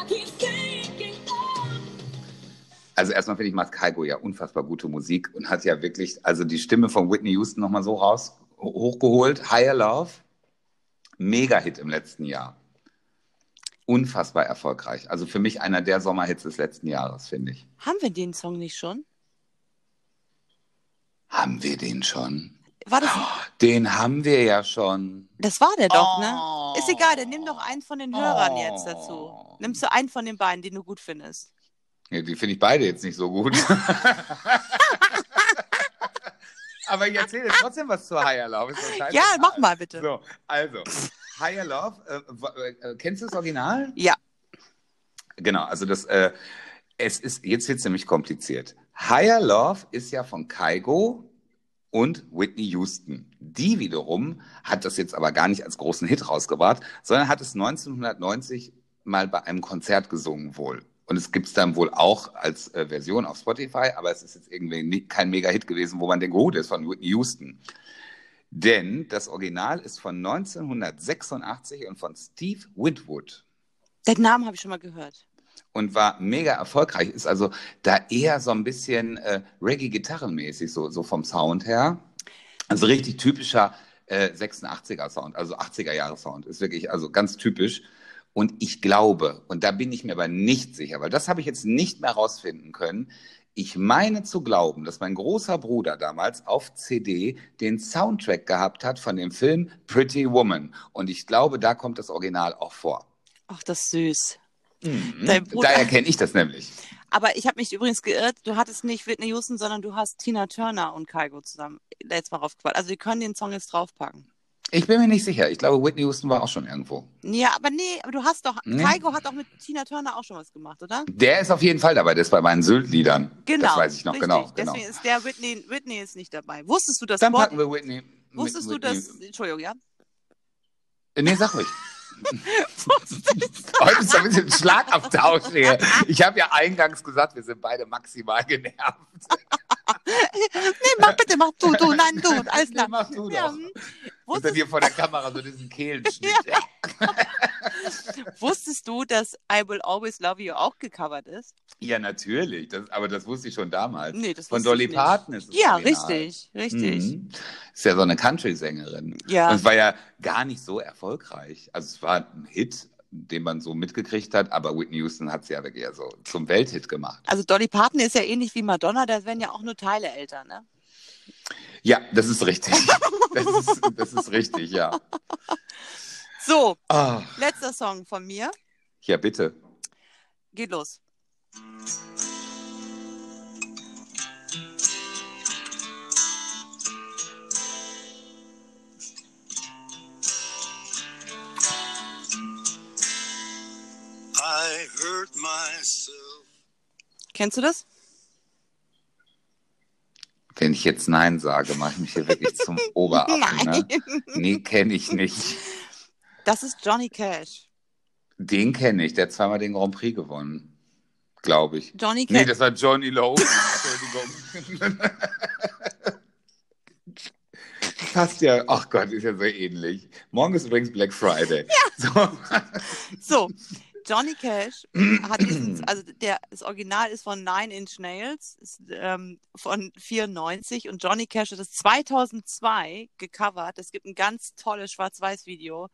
me Also erstmal finde ich, macht Kaigo ja unfassbar gute Musik und hat ja wirklich, also die Stimme von Whitney Houston nochmal so raus, ho- hochgeholt. Higher Love, Mega-Hit im letzten Jahr. Unfassbar erfolgreich. Also für mich einer der Sommerhits des letzten Jahres, finde ich. Haben wir den Song nicht schon? Haben wir den schon? War das, Den haben wir ja schon. das war der doch, Oh. ne? Ist egal, dann nimm doch einen von den Hörern jetzt dazu. Nimmst du einen von den beiden, den du gut findest? Ja, die finde ich beide jetzt nicht so gut. Aber ich erzähle trotzdem was zu Higher Love. Ja, mach mal bitte. So, also, Higher Love, äh, äh, kennst du das Original? Ja. Genau, also das, äh, es ist, jetzt wird es nämlich kompliziert. Higher Love ist ja von Kaigo und Whitney Houston. Die wiederum hat das jetzt aber gar nicht als großen Hit rausgebracht, sondern hat es 1990 mal bei einem Konzert gesungen wohl. Und es gibt es dann wohl auch als äh, Version auf Spotify, aber es ist jetzt irgendwie nicht, kein Mega-Hit gewesen, wo man denkt, oh, der ist von Whitney Houston. Denn das Original ist von 1986 und von Steve Winwood Den Namen habe ich schon mal gehört. und war mega erfolgreich. Ist also da eher so ein bisschen äh, Reggae-Gitarrenmäßig, so, so vom Sound her. Also richtig typischer äh, 86er-Sound, also 80er-Jahre-Sound. Ist wirklich also ganz typisch. Und ich glaube, und da bin ich mir aber nicht sicher, weil das habe ich jetzt nicht mehr rausfinden können. Ich meine zu glauben, dass mein großer Bruder damals auf CD den Soundtrack gehabt hat von dem Film Pretty Woman. Und ich glaube, da kommt das Original auch vor. Ach, das ist süß. Mhm. Daher kenne ich das nämlich. Aber ich habe mich übrigens geirrt. Du hattest nicht Whitney Houston, sondern du hast Tina Turner und Kygo zusammen letztes Mal raufgebracht. Also wir können den Song jetzt draufpacken. Ich bin mir nicht sicher. Ich glaube, Whitney Houston war auch schon irgendwo. Ja, aber nee, aber du hast doch, Nee. Kygo hat doch mit Tina Turner auch schon was gemacht, oder? Der ist auf jeden Fall dabei. Der ist bei meinen Sylt-Liedern. Genau. Das weiß ich noch richtig. genau. genau. Deswegen ist der Whitney, Whitney ist nicht dabei. Wusstest du das? Dann Spot- packen wir Whitney. Wusstest mit du Whitney. das? Entschuldigung, ja? Äh, Nee, sag ruhig. Heute ist so ein bisschen Schlagabtausch hier. Ich habe ja eingangs gesagt, wir sind beide maximal genervt. Nee, mach bitte, mach du, du, nein, du, alles klar. Nee, mach du Ja, doch. hm. Unter dir vor der Kamera so diesen Kehlenschnitt. wusstest du, dass I Will Always Love You auch gecovert ist? Ja, natürlich. Das, aber das wusste ich schon damals. Nee, das Von Dolly. Parton ist es Ja, richtig, richtig. Mhm. Ist ja so eine Country-Sängerin. Ja. Und es war ja gar nicht so erfolgreich. Also es war ein Hit, den man so mitgekriegt hat, aber Whitney Houston hat es ja wirklich eher so zum Welthit gemacht. Also Dolly Parton ist ja ähnlich wie Madonna, da werden ja auch nur Teile älter, ne? Ja, das ist richtig. Das ist, das ist richtig, ja. So, Ah, letzter Song von mir. ja, bitte. Geht los. Kennst du das? Wenn ich jetzt Nein sage, mache ich mich hier wirklich zum Oberaffen. Ne? Nein. Nee, kenne ich nicht. Das ist Johnny Cash. Den kenne ich, der hat zweimal den Grand Prix gewonnen. Glaube ich. Johnny Nee, Cash. das war Johnny Lowe. Entschuldigung. Passt ja. Ach Gott, ist ja so ähnlich. Morgen ist übrigens Black Friday. Ja. So. So, Johnny Cash hat diesen, also der, das Original ist von Nine Inch Nails, ist, ähm, von 94 und Johnny Cash hat das 2002 gecovert. Es gibt ein ganz tolles Schwarz-Weiß-Video,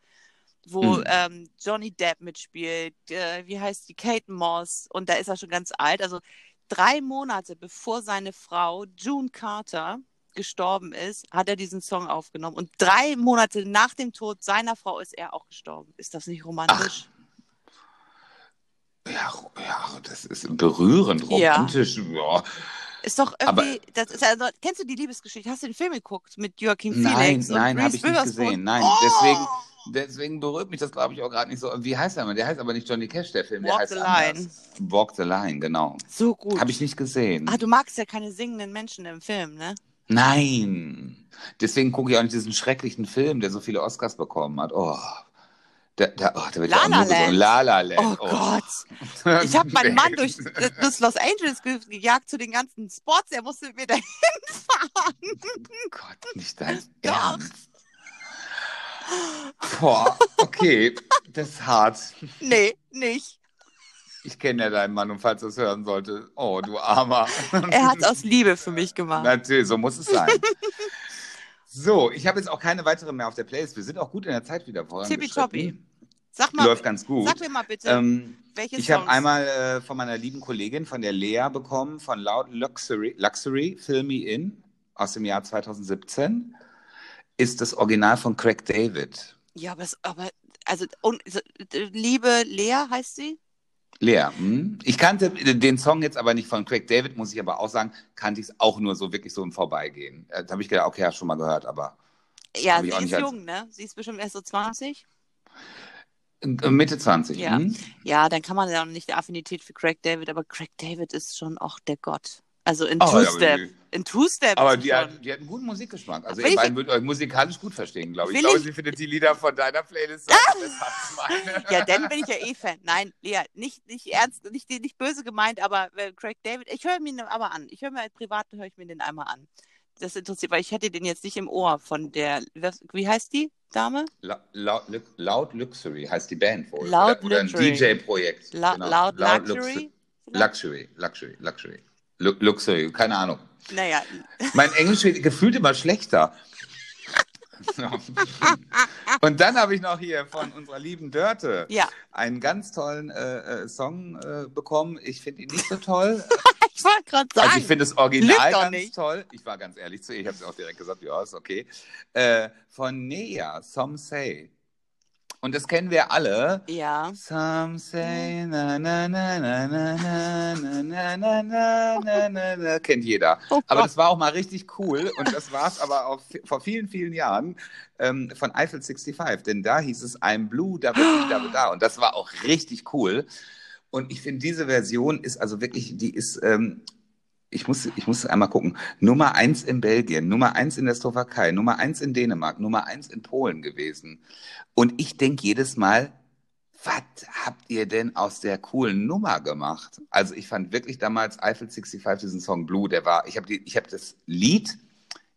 wo Mhm. ähm, Johnny Depp mitspielt, äh, wie heißt die, Kate Moss und da ist er schon ganz alt. Also drei Monate bevor seine Frau June Carter gestorben ist, hat er diesen Song aufgenommen und drei Monate nach dem Tod seiner Frau ist er auch gestorben. Ist das nicht romantisch? Ja, ja, das ist berührend, Ja. romantisch. Ja. Ist doch Aber- irgendwie, das ist also, kennst du die Liebesgeschichte? Hast du den Film geguckt mit Joachim Nein, Phoenix? und nein, habe ich nicht gesehen. Nein, Oh! deswegen, deswegen berührt mich das, glaube ich, auch gerade nicht so. Wie heißt der? Der heißt aber nicht Johnny Cash, der Film. Der Walk heißt the anders. Walk the Line, genau. So gut. Habe ich nicht gesehen. Ah, du magst ja keine singenden Menschen im Film, ne? Nein. Deswegen gucke ich auch nicht diesen schrecklichen Film, der so viele Oscars bekommen hat. Oh. Da, da, oh, da wird La La. Land. La La Land. Oh, Gott. Ich habe meinen Mann durch, durch Los Angeles ge- gejagt zu den ganzen Spots. Er musste mit mir dahin fahren. Gott, nicht dein Doch. Ernst. Boah, okay, das ist hart. Nee, nicht. Ich kenne ja deinen Mann und falls du es hören sollte, oh, du Armer. Er hat es aus Liebe für mich gemacht. Natürlich, so muss es sein. So, ich habe jetzt auch keine weitere mehr auf der Playlist. Wir sind auch gut in der Zeit wieder vorangeschritten. Tippitoppi. Sag mal, Läuft ganz gut. sag mir mal bitte, Ähm, welche ich habe einmal äh, von meiner lieben Kollegin, von der Lea, bekommen, von Loud Luxury, Luxury Fill Me In aus dem Jahr 2017. Ist das Original von Craig David. Ja, aber, aber also, und, so, liebe Lea heißt sie? Lea, hm? ich kannte den Song jetzt aber nicht von Craig David, muss ich aber auch sagen, kannte ich es auch nur so wirklich so im Vorbeigehen. Äh, Da habe ich gedacht, okay, hast schon mal gehört, aber Ja, sie auch ist als- jung, ne? Sie ist bestimmt erst so 20. äh, Mitte 20. Ja. Hm? Ja, dann kann man ja noch nicht die Affinität für Craig David, aber Craig David ist schon auch der Gott. Also in Oh, Two-Step. die- In Two-Step. Aber die hat, die hat einen guten Musikgeschmack. Also ihr ich- beiden würdet euch musikalisch gut verstehen, glaube ich. Ich glaube, ich- sie findet die Lieder von deiner Playlist meine. Ja, dann bin ich ja eh Fan. Nein, Lea, nicht, nicht ernst, nicht, nicht böse gemeint, aber äh, Craig David, ich höre mir ihn aber an. Ich höre mir privat höre ich mir den einmal an. Das interessiert, weil ich hätte den jetzt nicht im Ohr von der, wie heißt die Dame? La- Loud, Lux- Loud Luxury heißt die Band wohl. Loud oder, oder ein Luxury. DJ-Projekt. La Genau. Loud Luxury? Luxu- Luxury, Luxury, Luxury. Lu Luxury, keine Ahnung. Naja, Mein Englisch wird gefühlt immer schlechter. Und dann habe ich noch hier von unserer lieben Dörte ja. einen ganz tollen äh, äh, Song äh, bekommen. Ich finde ihn nicht so toll. Ich wollte gerade sagen. Also ich finde das Original ganz nicht. toll. Ich war ganz ehrlich zu ihr, ich habe es auch direkt gesagt, ja, ist okay. Äh, von Nea, Some Say. Und das kennen wir alle. ja. Some say na na na na na na na na na na na kennt jeder. Oh Aber das war auch mal richtig cool und das war es aber auch vor vielen, vielen Jahren ähm, von Eiffel 65, denn da hieß es I'm Blue, da bin ich, da bin da und das war auch richtig cool. Und ich finde, diese Version ist also wirklich, die ist, ähm, ich muss, ich muss einmal gucken, Nummer eins in Belgien, Nummer eins in der Slowakei, Nummer eins in Dänemark, Nummer eins in Polen gewesen. Und ich denke jedes Mal, was habt ihr denn aus der coolen Nummer gemacht? Also ich fand wirklich damals Eiffel 65 diesen Song Blue, der war, ich habe hab das Lied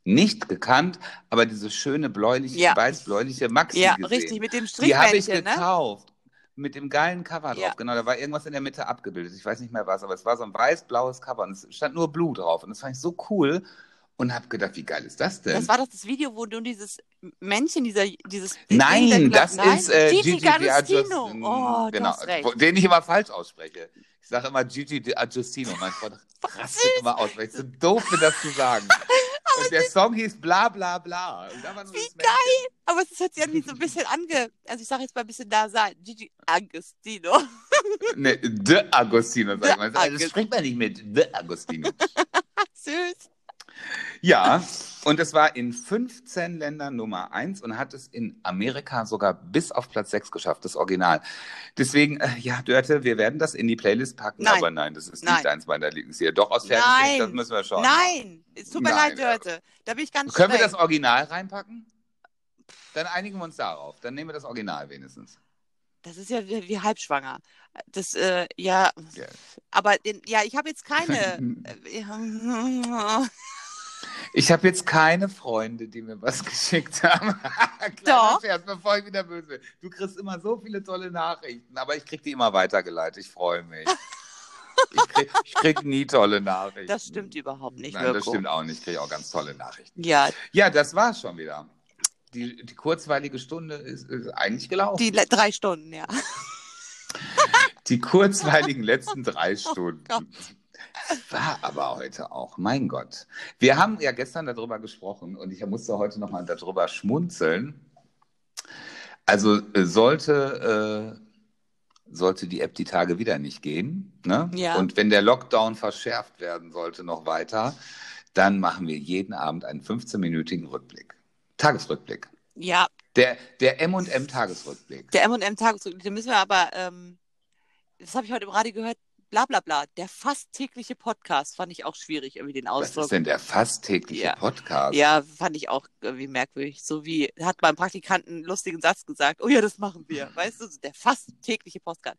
nicht gekannt, aber diese schöne bläuliche, Ja. weiß-bläuliche Maxi Ja, gesehen. richtig, mit dem Die habe ich Strichmännchen, ne? Mit dem geilen Cover drauf. Ja. Genau, da war irgendwas in der Mitte abgebildet. Ich weiß nicht mehr was, aber es war so ein weiß-blaues Cover und es stand nur Blue drauf. Und das fand ich so cool und habe gedacht, wie geil ist das denn? Das war doch das Video, wo du dieses Männchen, dieser, dieses. Nein, Ding da das Nein? ist äh, Gigi Gigi D'Agostino. Oh, genau, den ich immer falsch ausspreche. Ich sage immer Gigi D'Agostino. Mein Freund rastet immer aus, weil ich so doof bin, das zu sagen. Und der Song hieß bla bla bla. Wie Männchen. Aber es hat sich irgendwie so ein bisschen ange. Also ich sage jetzt mal ein bisschen da sein. Gigi Agostino. Ne, De Agostino, sag mal. De Das spricht man nicht mit De Agostino. Süß. Ja, und es war in 15 Ländern Nummer 1 und hat es in Amerika sogar bis auf Platz 6 geschafft, das Original. Deswegen, äh, ja, Dörte, wir werden das in die Playlist packen, Nein. aber nein, das ist Nein. nicht eins meiner Lieblingslieder. Doch aus Fernsehen, das müssen wir schauen. Nein. Es tut mir Nein, leid. Dörte. Da bin ich ganz Können wir streng. das Original reinpacken? Dann einigen wir uns darauf. Dann nehmen wir das Original wenigstens. Das ist ja wie, wie halbschwanger. Das, äh, ja. Ja. Aber den, ja, ich habe jetzt keine. Ich habe jetzt keine Freunde, die mir was geschickt haben. Doch. Scherz, bevor ich wieder böse bin. Du kriegst immer so viele tolle Nachrichten, aber ich krieg die immer weitergeleitet. Ich freue mich. Ich krieg, ich krieg nie tolle Nachrichten. Das stimmt überhaupt nicht, Nein, Mirko. das stimmt auch nicht. Ich kriege auch ganz tolle Nachrichten. Ja, Ja, das war's schon wieder. Die, die kurzweilige Stunde ist, ist eigentlich gelaufen. die drei Stunden, ja. Die kurzweiligen letzten drei Stunden. Gott. War aber heute auch, mein Gott. Wir haben ja gestern darüber gesprochen und ich musste heute nochmal darüber schmunzeln. Also äh, sollte, äh, sollte die App die Tage wieder nicht gehen, ne? Ja. Und wenn der Lockdown verschärft werden sollte noch weiter, dann machen wir jeden Abend einen 15-minütigen Rückblick. Tagesrückblick. Ja, Der, der M&M Tagesrückblick. der M&M Tagesrückblick, den müssen wir aber, ähm, das habe ich heute im Radio gehört, bla bla bla, der fast tägliche Podcast fand ich auch schwierig, irgendwie den Was Ausdruck. ist denn der fast tägliche Ja. Podcast? Ja, fand ich auch irgendwie merkwürdig. So wie hat beim Praktikanten einen lustigen Satz gesagt, oh ja, das machen wir. Weißt du, der fast tägliche Podcast.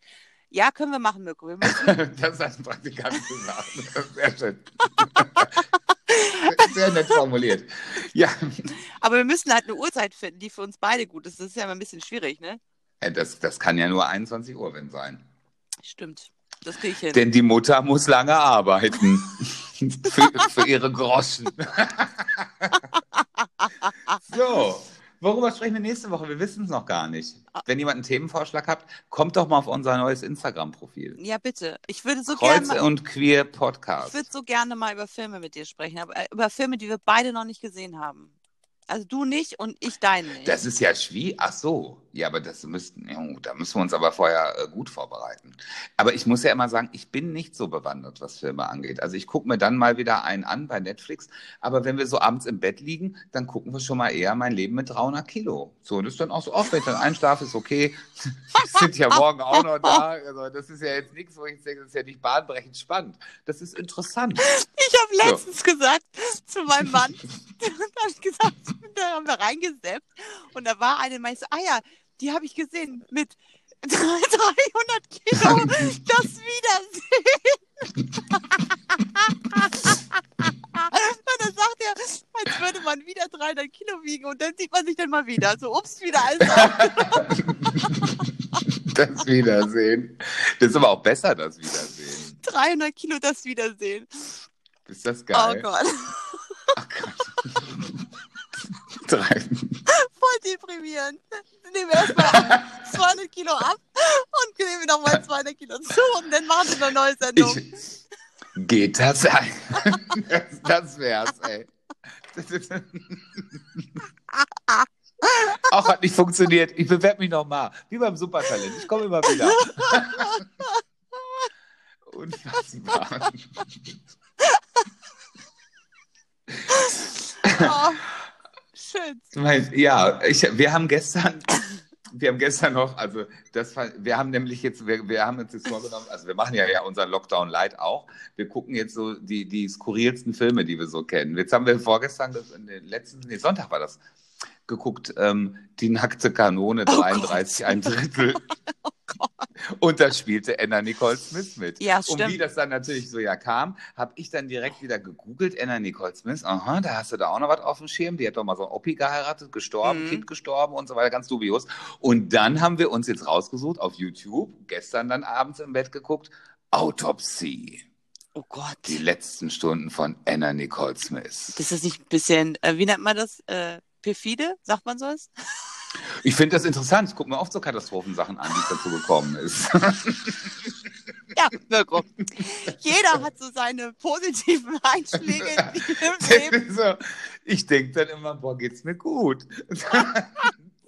Ja, können wir machen, Mirko. Wir müssen, Das hat ein Praktikant gesagt. Sehr schön. Sehr nett formuliert. Ja, aber wir müssen halt eine Uhrzeit finden, die für uns beide gut ist. Das ist ja immer ein bisschen schwierig, ne? Das, das kann ja nur 21 Uhr wenn sein. Stimmt. Das kriege ich hin. Denn die Mutter muss lange arbeiten. für, für ihre Groschen. so, worüber sprechen wir nächste Woche? Wir wissen es noch gar nicht. Wenn jemand einen Themenvorschlag hat, kommt doch mal auf unser neues Instagram-Profil. ja, bitte. Ich würde so gerne Kreuz mal, und Queer ich Podcast. würde so gerne mal über Filme mit dir sprechen, aber äh, über Filme, die wir beide noch nicht gesehen haben. Also du nicht und ich deinen nicht. Das ist ja schwierig. Ach so. Ja, aber das müssten, ja, da müssen wir uns aber vorher äh, gut vorbereiten. Aber ich muss ja immer sagen, ich bin nicht so bewandert, was Filme angeht. Also ich gucke mir dann mal wieder einen an bei Netflix. Aber wenn wir so abends im Bett liegen, dann gucken wir schon mal eher mein Leben mit 300 Kilo. So, das ist dann auch so, auch wenn ich dann einschlafe, ist okay. Wir sind ja morgen auch noch da. Also das ist ja jetzt nichts, wo ich denke, das ist ja nicht bahnbrechend spannend. Das ist interessant. Ich habe So. letztens gesagt zu meinem Mann, da habe ich gesagt, da haben wir reingesetzt und da war eine, meinte, ah ja, die habe ich gesehen mit 300 Kilo, das Wiedersehen. und dann sagt er, als würde man wieder 300 Kilo wiegen und dann sieht man sich dann mal wieder. So, ups, wieder alles. Das Wiedersehen. Das ist aber auch besser, das Wiedersehen. 300 Kilo, das Wiedersehen. Ist das Oh geil? Gott, Ach Gott. Drei. voll deprimierend. Nehmen wir erstmal 200 Kilo ab und nehmen nochmal 200 Kilo zu und dann machen wir eine neue Sendung. Ich, geht das? das? Das wär's, ey. Auch hat nicht funktioniert. Ich bewerbe mich nochmal. Wie beim Supertalent. Ich komme immer wieder. Unfassbar. Oh, schön. Du meinst, Ja, ich, wir haben gestern, wir haben gestern noch, also das, war- wir haben nämlich jetzt, wir, wir haben uns jetzt vorgenommen, also wir machen ja, ja unseren Lockdown Light auch. Wir gucken jetzt so die, die skurrilsten Filme, die wir so kennen. Jetzt haben wir vorgestern, das, in den letzten, nee, Sonntag war das, geguckt, ähm, die nackte Kanone, Oh 33, ein Drittel. Und da spielte Anna Nicole Smith mit. Ja, Und stimmt. wie das dann natürlich so ja kam, habe ich dann direkt wieder gegoogelt, Anna Nicole Smith. Aha, da hast du da auch noch was auf dem Schirm. Die hat doch mal so einen Oppi geheiratet, gestorben, Mhm. Kind gestorben und so weiter, ganz dubios. Und dann haben wir uns jetzt rausgesucht auf YouTube, gestern dann abends im Bett geguckt, Autopsy. Oh Gott. Die letzten Stunden von Anna Nicole Smith. Das ist nicht ein bisschen, äh, wie nennt man das? Äh, perfide? Sagt man sowas? Ich finde das interessant. Ich gucke mir oft so Katastrophensachen an, wie es dazu gekommen ist. Ja, Mirko. Jeder hat so seine positiven Einschläge im Leben. so, ich denke dann immer, boah, geht's mir gut.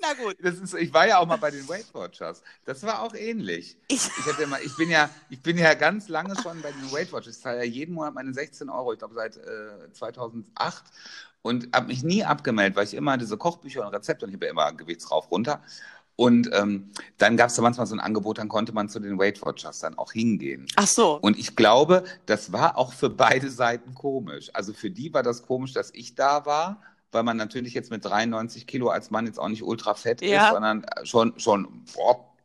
Na gut. Das ist, ich war ja auch mal bei den Weight Watchers. Das war auch ähnlich. Ich, Ich, mal, ich, bin ja, ich bin ja ganz lange schon bei den Weight Watchers. Ich zahle ja jeden Monat meine 16 Euro, ich glaube seit äh, 2008. Und habe mich nie abgemeldet, weil ich immer diese Kochbücher und Rezepte und ich habe ja immer Gewichts rauf, runter. Und ähm, dann gab es da manchmal so ein Angebot, dann konnte man zu den Weight Watchers dann auch hingehen. ach so. Und ich glaube, das war auch für beide Seiten komisch. Also für die war das komisch, dass ich da war, weil man natürlich jetzt mit 93 Kilo als Mann jetzt auch nicht ultra fett Ja. ist, sondern schon, schon prop,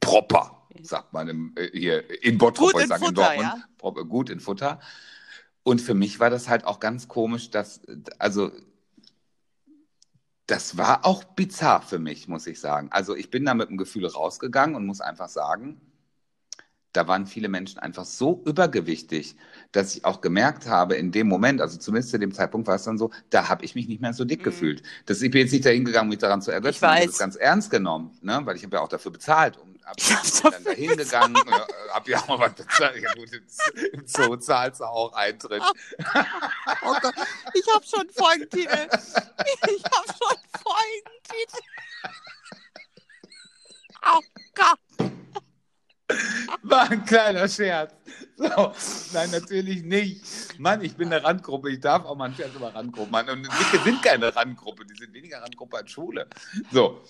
proper, sagt man im, äh, hier in Bottrop, Gut wollte in ich sagen, Futter, in Dortmund. Prop, gut in Futter. Und für mich war das halt auch ganz komisch, dass, also, das war auch bizarr für mich, muss ich sagen. Also ich bin da mit dem Gefühl rausgegangen und muss einfach sagen, da waren viele Menschen einfach so übergewichtig, dass ich auch gemerkt habe, in dem Moment, also zumindest zu dem Zeitpunkt war es dann so, da habe ich mich nicht mehr so dick Mhm. gefühlt. Das, ich bin jetzt nicht dahin gegangen, mich daran zu ergötzen, Ich ich habe das ganz ernst genommen, ne? weil ich habe ja auch dafür bezahlt. Und hab, Ich hab bin dann dafür dahin gegangen, ja, habe ja auch was bezahlt. Ja, gut, im, Zoo zahlst du auch Eintritt. Oh Gott, ich habe schon Folgentitel. Ich habe schon Folgentitel. Oh Gott. War ein kleiner Scherz. So, nein, natürlich nicht. Mann, ich bin eine Randgruppe. Ich darf auch mal einen Scherz über Randgruppen machen. Und Dicke sind keine Randgruppe. Die sind weniger Randgruppe als Schwule. So.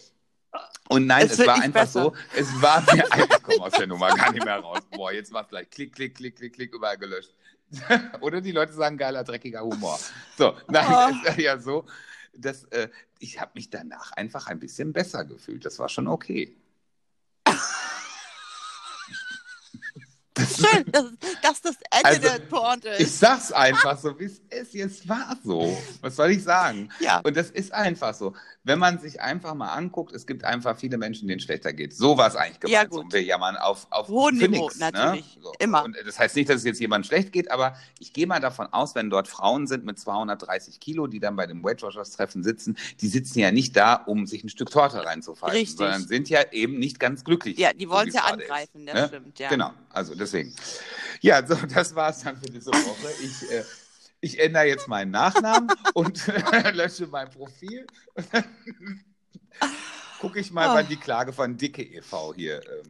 Und nein, Es es, war einfach besser. so, es war mir, ich komme aus der Nummer gar nicht mehr raus. Boah, jetzt macht gleich Klick, Klick, Klick, Klick, Klick, überall gelöscht. Oder die Leute sagen, geiler, dreckiger Humor. So, nein, Oh. es war ja so, dass äh, ich habe mich danach einfach ein bisschen besser gefühlt. Das war schon okay. Schön, dass, dass das Ende Also, der Pointe Ich ist. sag's einfach so, wie es ist. Jetzt war so. Was soll ich sagen? Ja. Und das ist einfach so. Wenn man sich einfach mal anguckt, es gibt einfach viele Menschen, denen es schlechter geht. So war es eigentlich gemeint. Ja, gut. So, wir jammern auf, auf Hohem Niveau, nix, natürlich. Ne? So. Immer. Und das heißt nicht, dass es jetzt jemandem schlecht geht, aber ich gehe mal davon aus, wenn dort Frauen sind mit 230 Kilo, die dann bei dem Weight Watchers Treffen sitzen, die sitzen ja nicht da, um sich ein Stück Torte reinzufallen, Richtig. sondern sind ja eben nicht ganz glücklich. Ja, die wollen es ja gerade ist, angreifen, das ne? stimmt, ja. Genau, also deswegen. Ja, so, das war's dann für diese Woche. Ich, äh, ich ändere jetzt meinen Nachnamen und lösche mein Profil. Gucke ich mal, Oh. wann die Klage von Dicke e.V. hier ähm,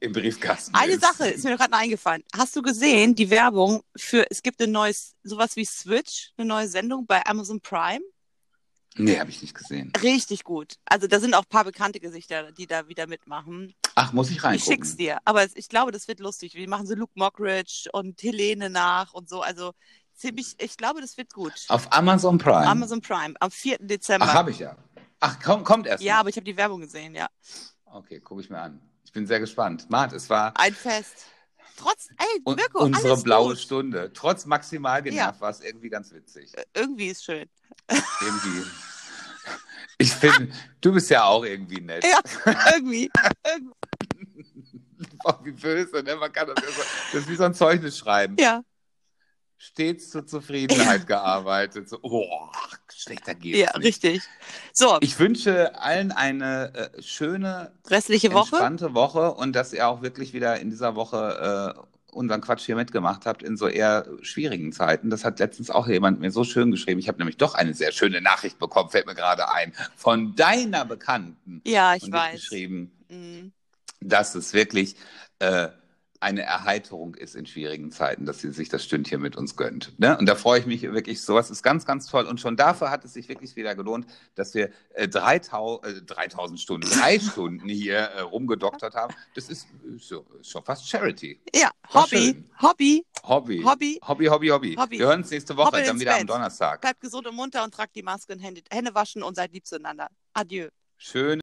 im Briefkasten Eine ist. Sache ist mir gerade noch eingefallen. Hast du gesehen, die Werbung für, es gibt ein neues, sowas wie Switch, eine neue Sendung bei Amazon Prime? Nee, habe ich nicht gesehen. Richtig gut. Also da sind auch ein paar bekannte Gesichter, die da wieder mitmachen. Ach, muss ich Ich reingucken? schick's dir. Aber ich glaube, das wird lustig. Wir machen so Luke Mockridge und Helene nach und so. Also ziemlich, ich glaube, das wird gut. Auf Amazon Prime. Amazon Prime am 4. Dezember. Ach, habe ich ja. Ach, komm, kommt erst. ja, noch. aber ich habe die Werbung gesehen, ja. Okay, gucke ich mir an. Ich bin sehr gespannt. Mart, es war Ein Fest. Trotz, ey, Mirko, unsere alles blaue gut. Stunde. Trotz maximal genervt Ja. war es irgendwie ganz witzig. Irgendwie ist schön. Irgendwie. Ich finde, du bist ja auch irgendwie nett. Ja, irgendwie. irgendwie. Boah, wie böse, ne? Man kann das, ja so, das ist wie so ein Zeugnis schreiben. Ja, Stets zur Zufriedenheit gearbeitet. So, oh, schlechter geht's ja, nicht. richtig. So, Ich wünsche allen eine äh, schöne, restliche Woche. entspannte Woche und dass ihr auch wirklich wieder in dieser Woche äh, unseren Quatsch hier mitgemacht habt in so eher schwierigen Zeiten. Das hat letztens auch jemand mir so schön geschrieben. Ich habe nämlich doch eine sehr schöne Nachricht bekommen, fällt mir gerade ein, von deiner Bekannten. Ja, ich und weiß. geschrieben, Mhm. dass es wirklich äh, eine Erheiterung ist in schwierigen Zeiten, dass sie sich das Stündchen mit uns gönnt. Ne? Und da freue ich mich wirklich, sowas ist ganz, ganz toll. Und schon dafür hat es sich wirklich wieder gelohnt, dass wir äh, 3000, äh, 3000 Stunden, drei Stunden hier äh, rumgedoktert haben. Das ist, so, schon fast Charity. Ja, War Hobby, schön. Hobby. Hobby. Hobby. Hobby, Hobby, Hobby. Hobby. Wir hören uns nächste Woche, Hoppel dann wieder am Bett. Donnerstag. Bleibt gesund und munter und tragt die Maske und Hände, Hände waschen und seid lieb zueinander. Adieu. Schön.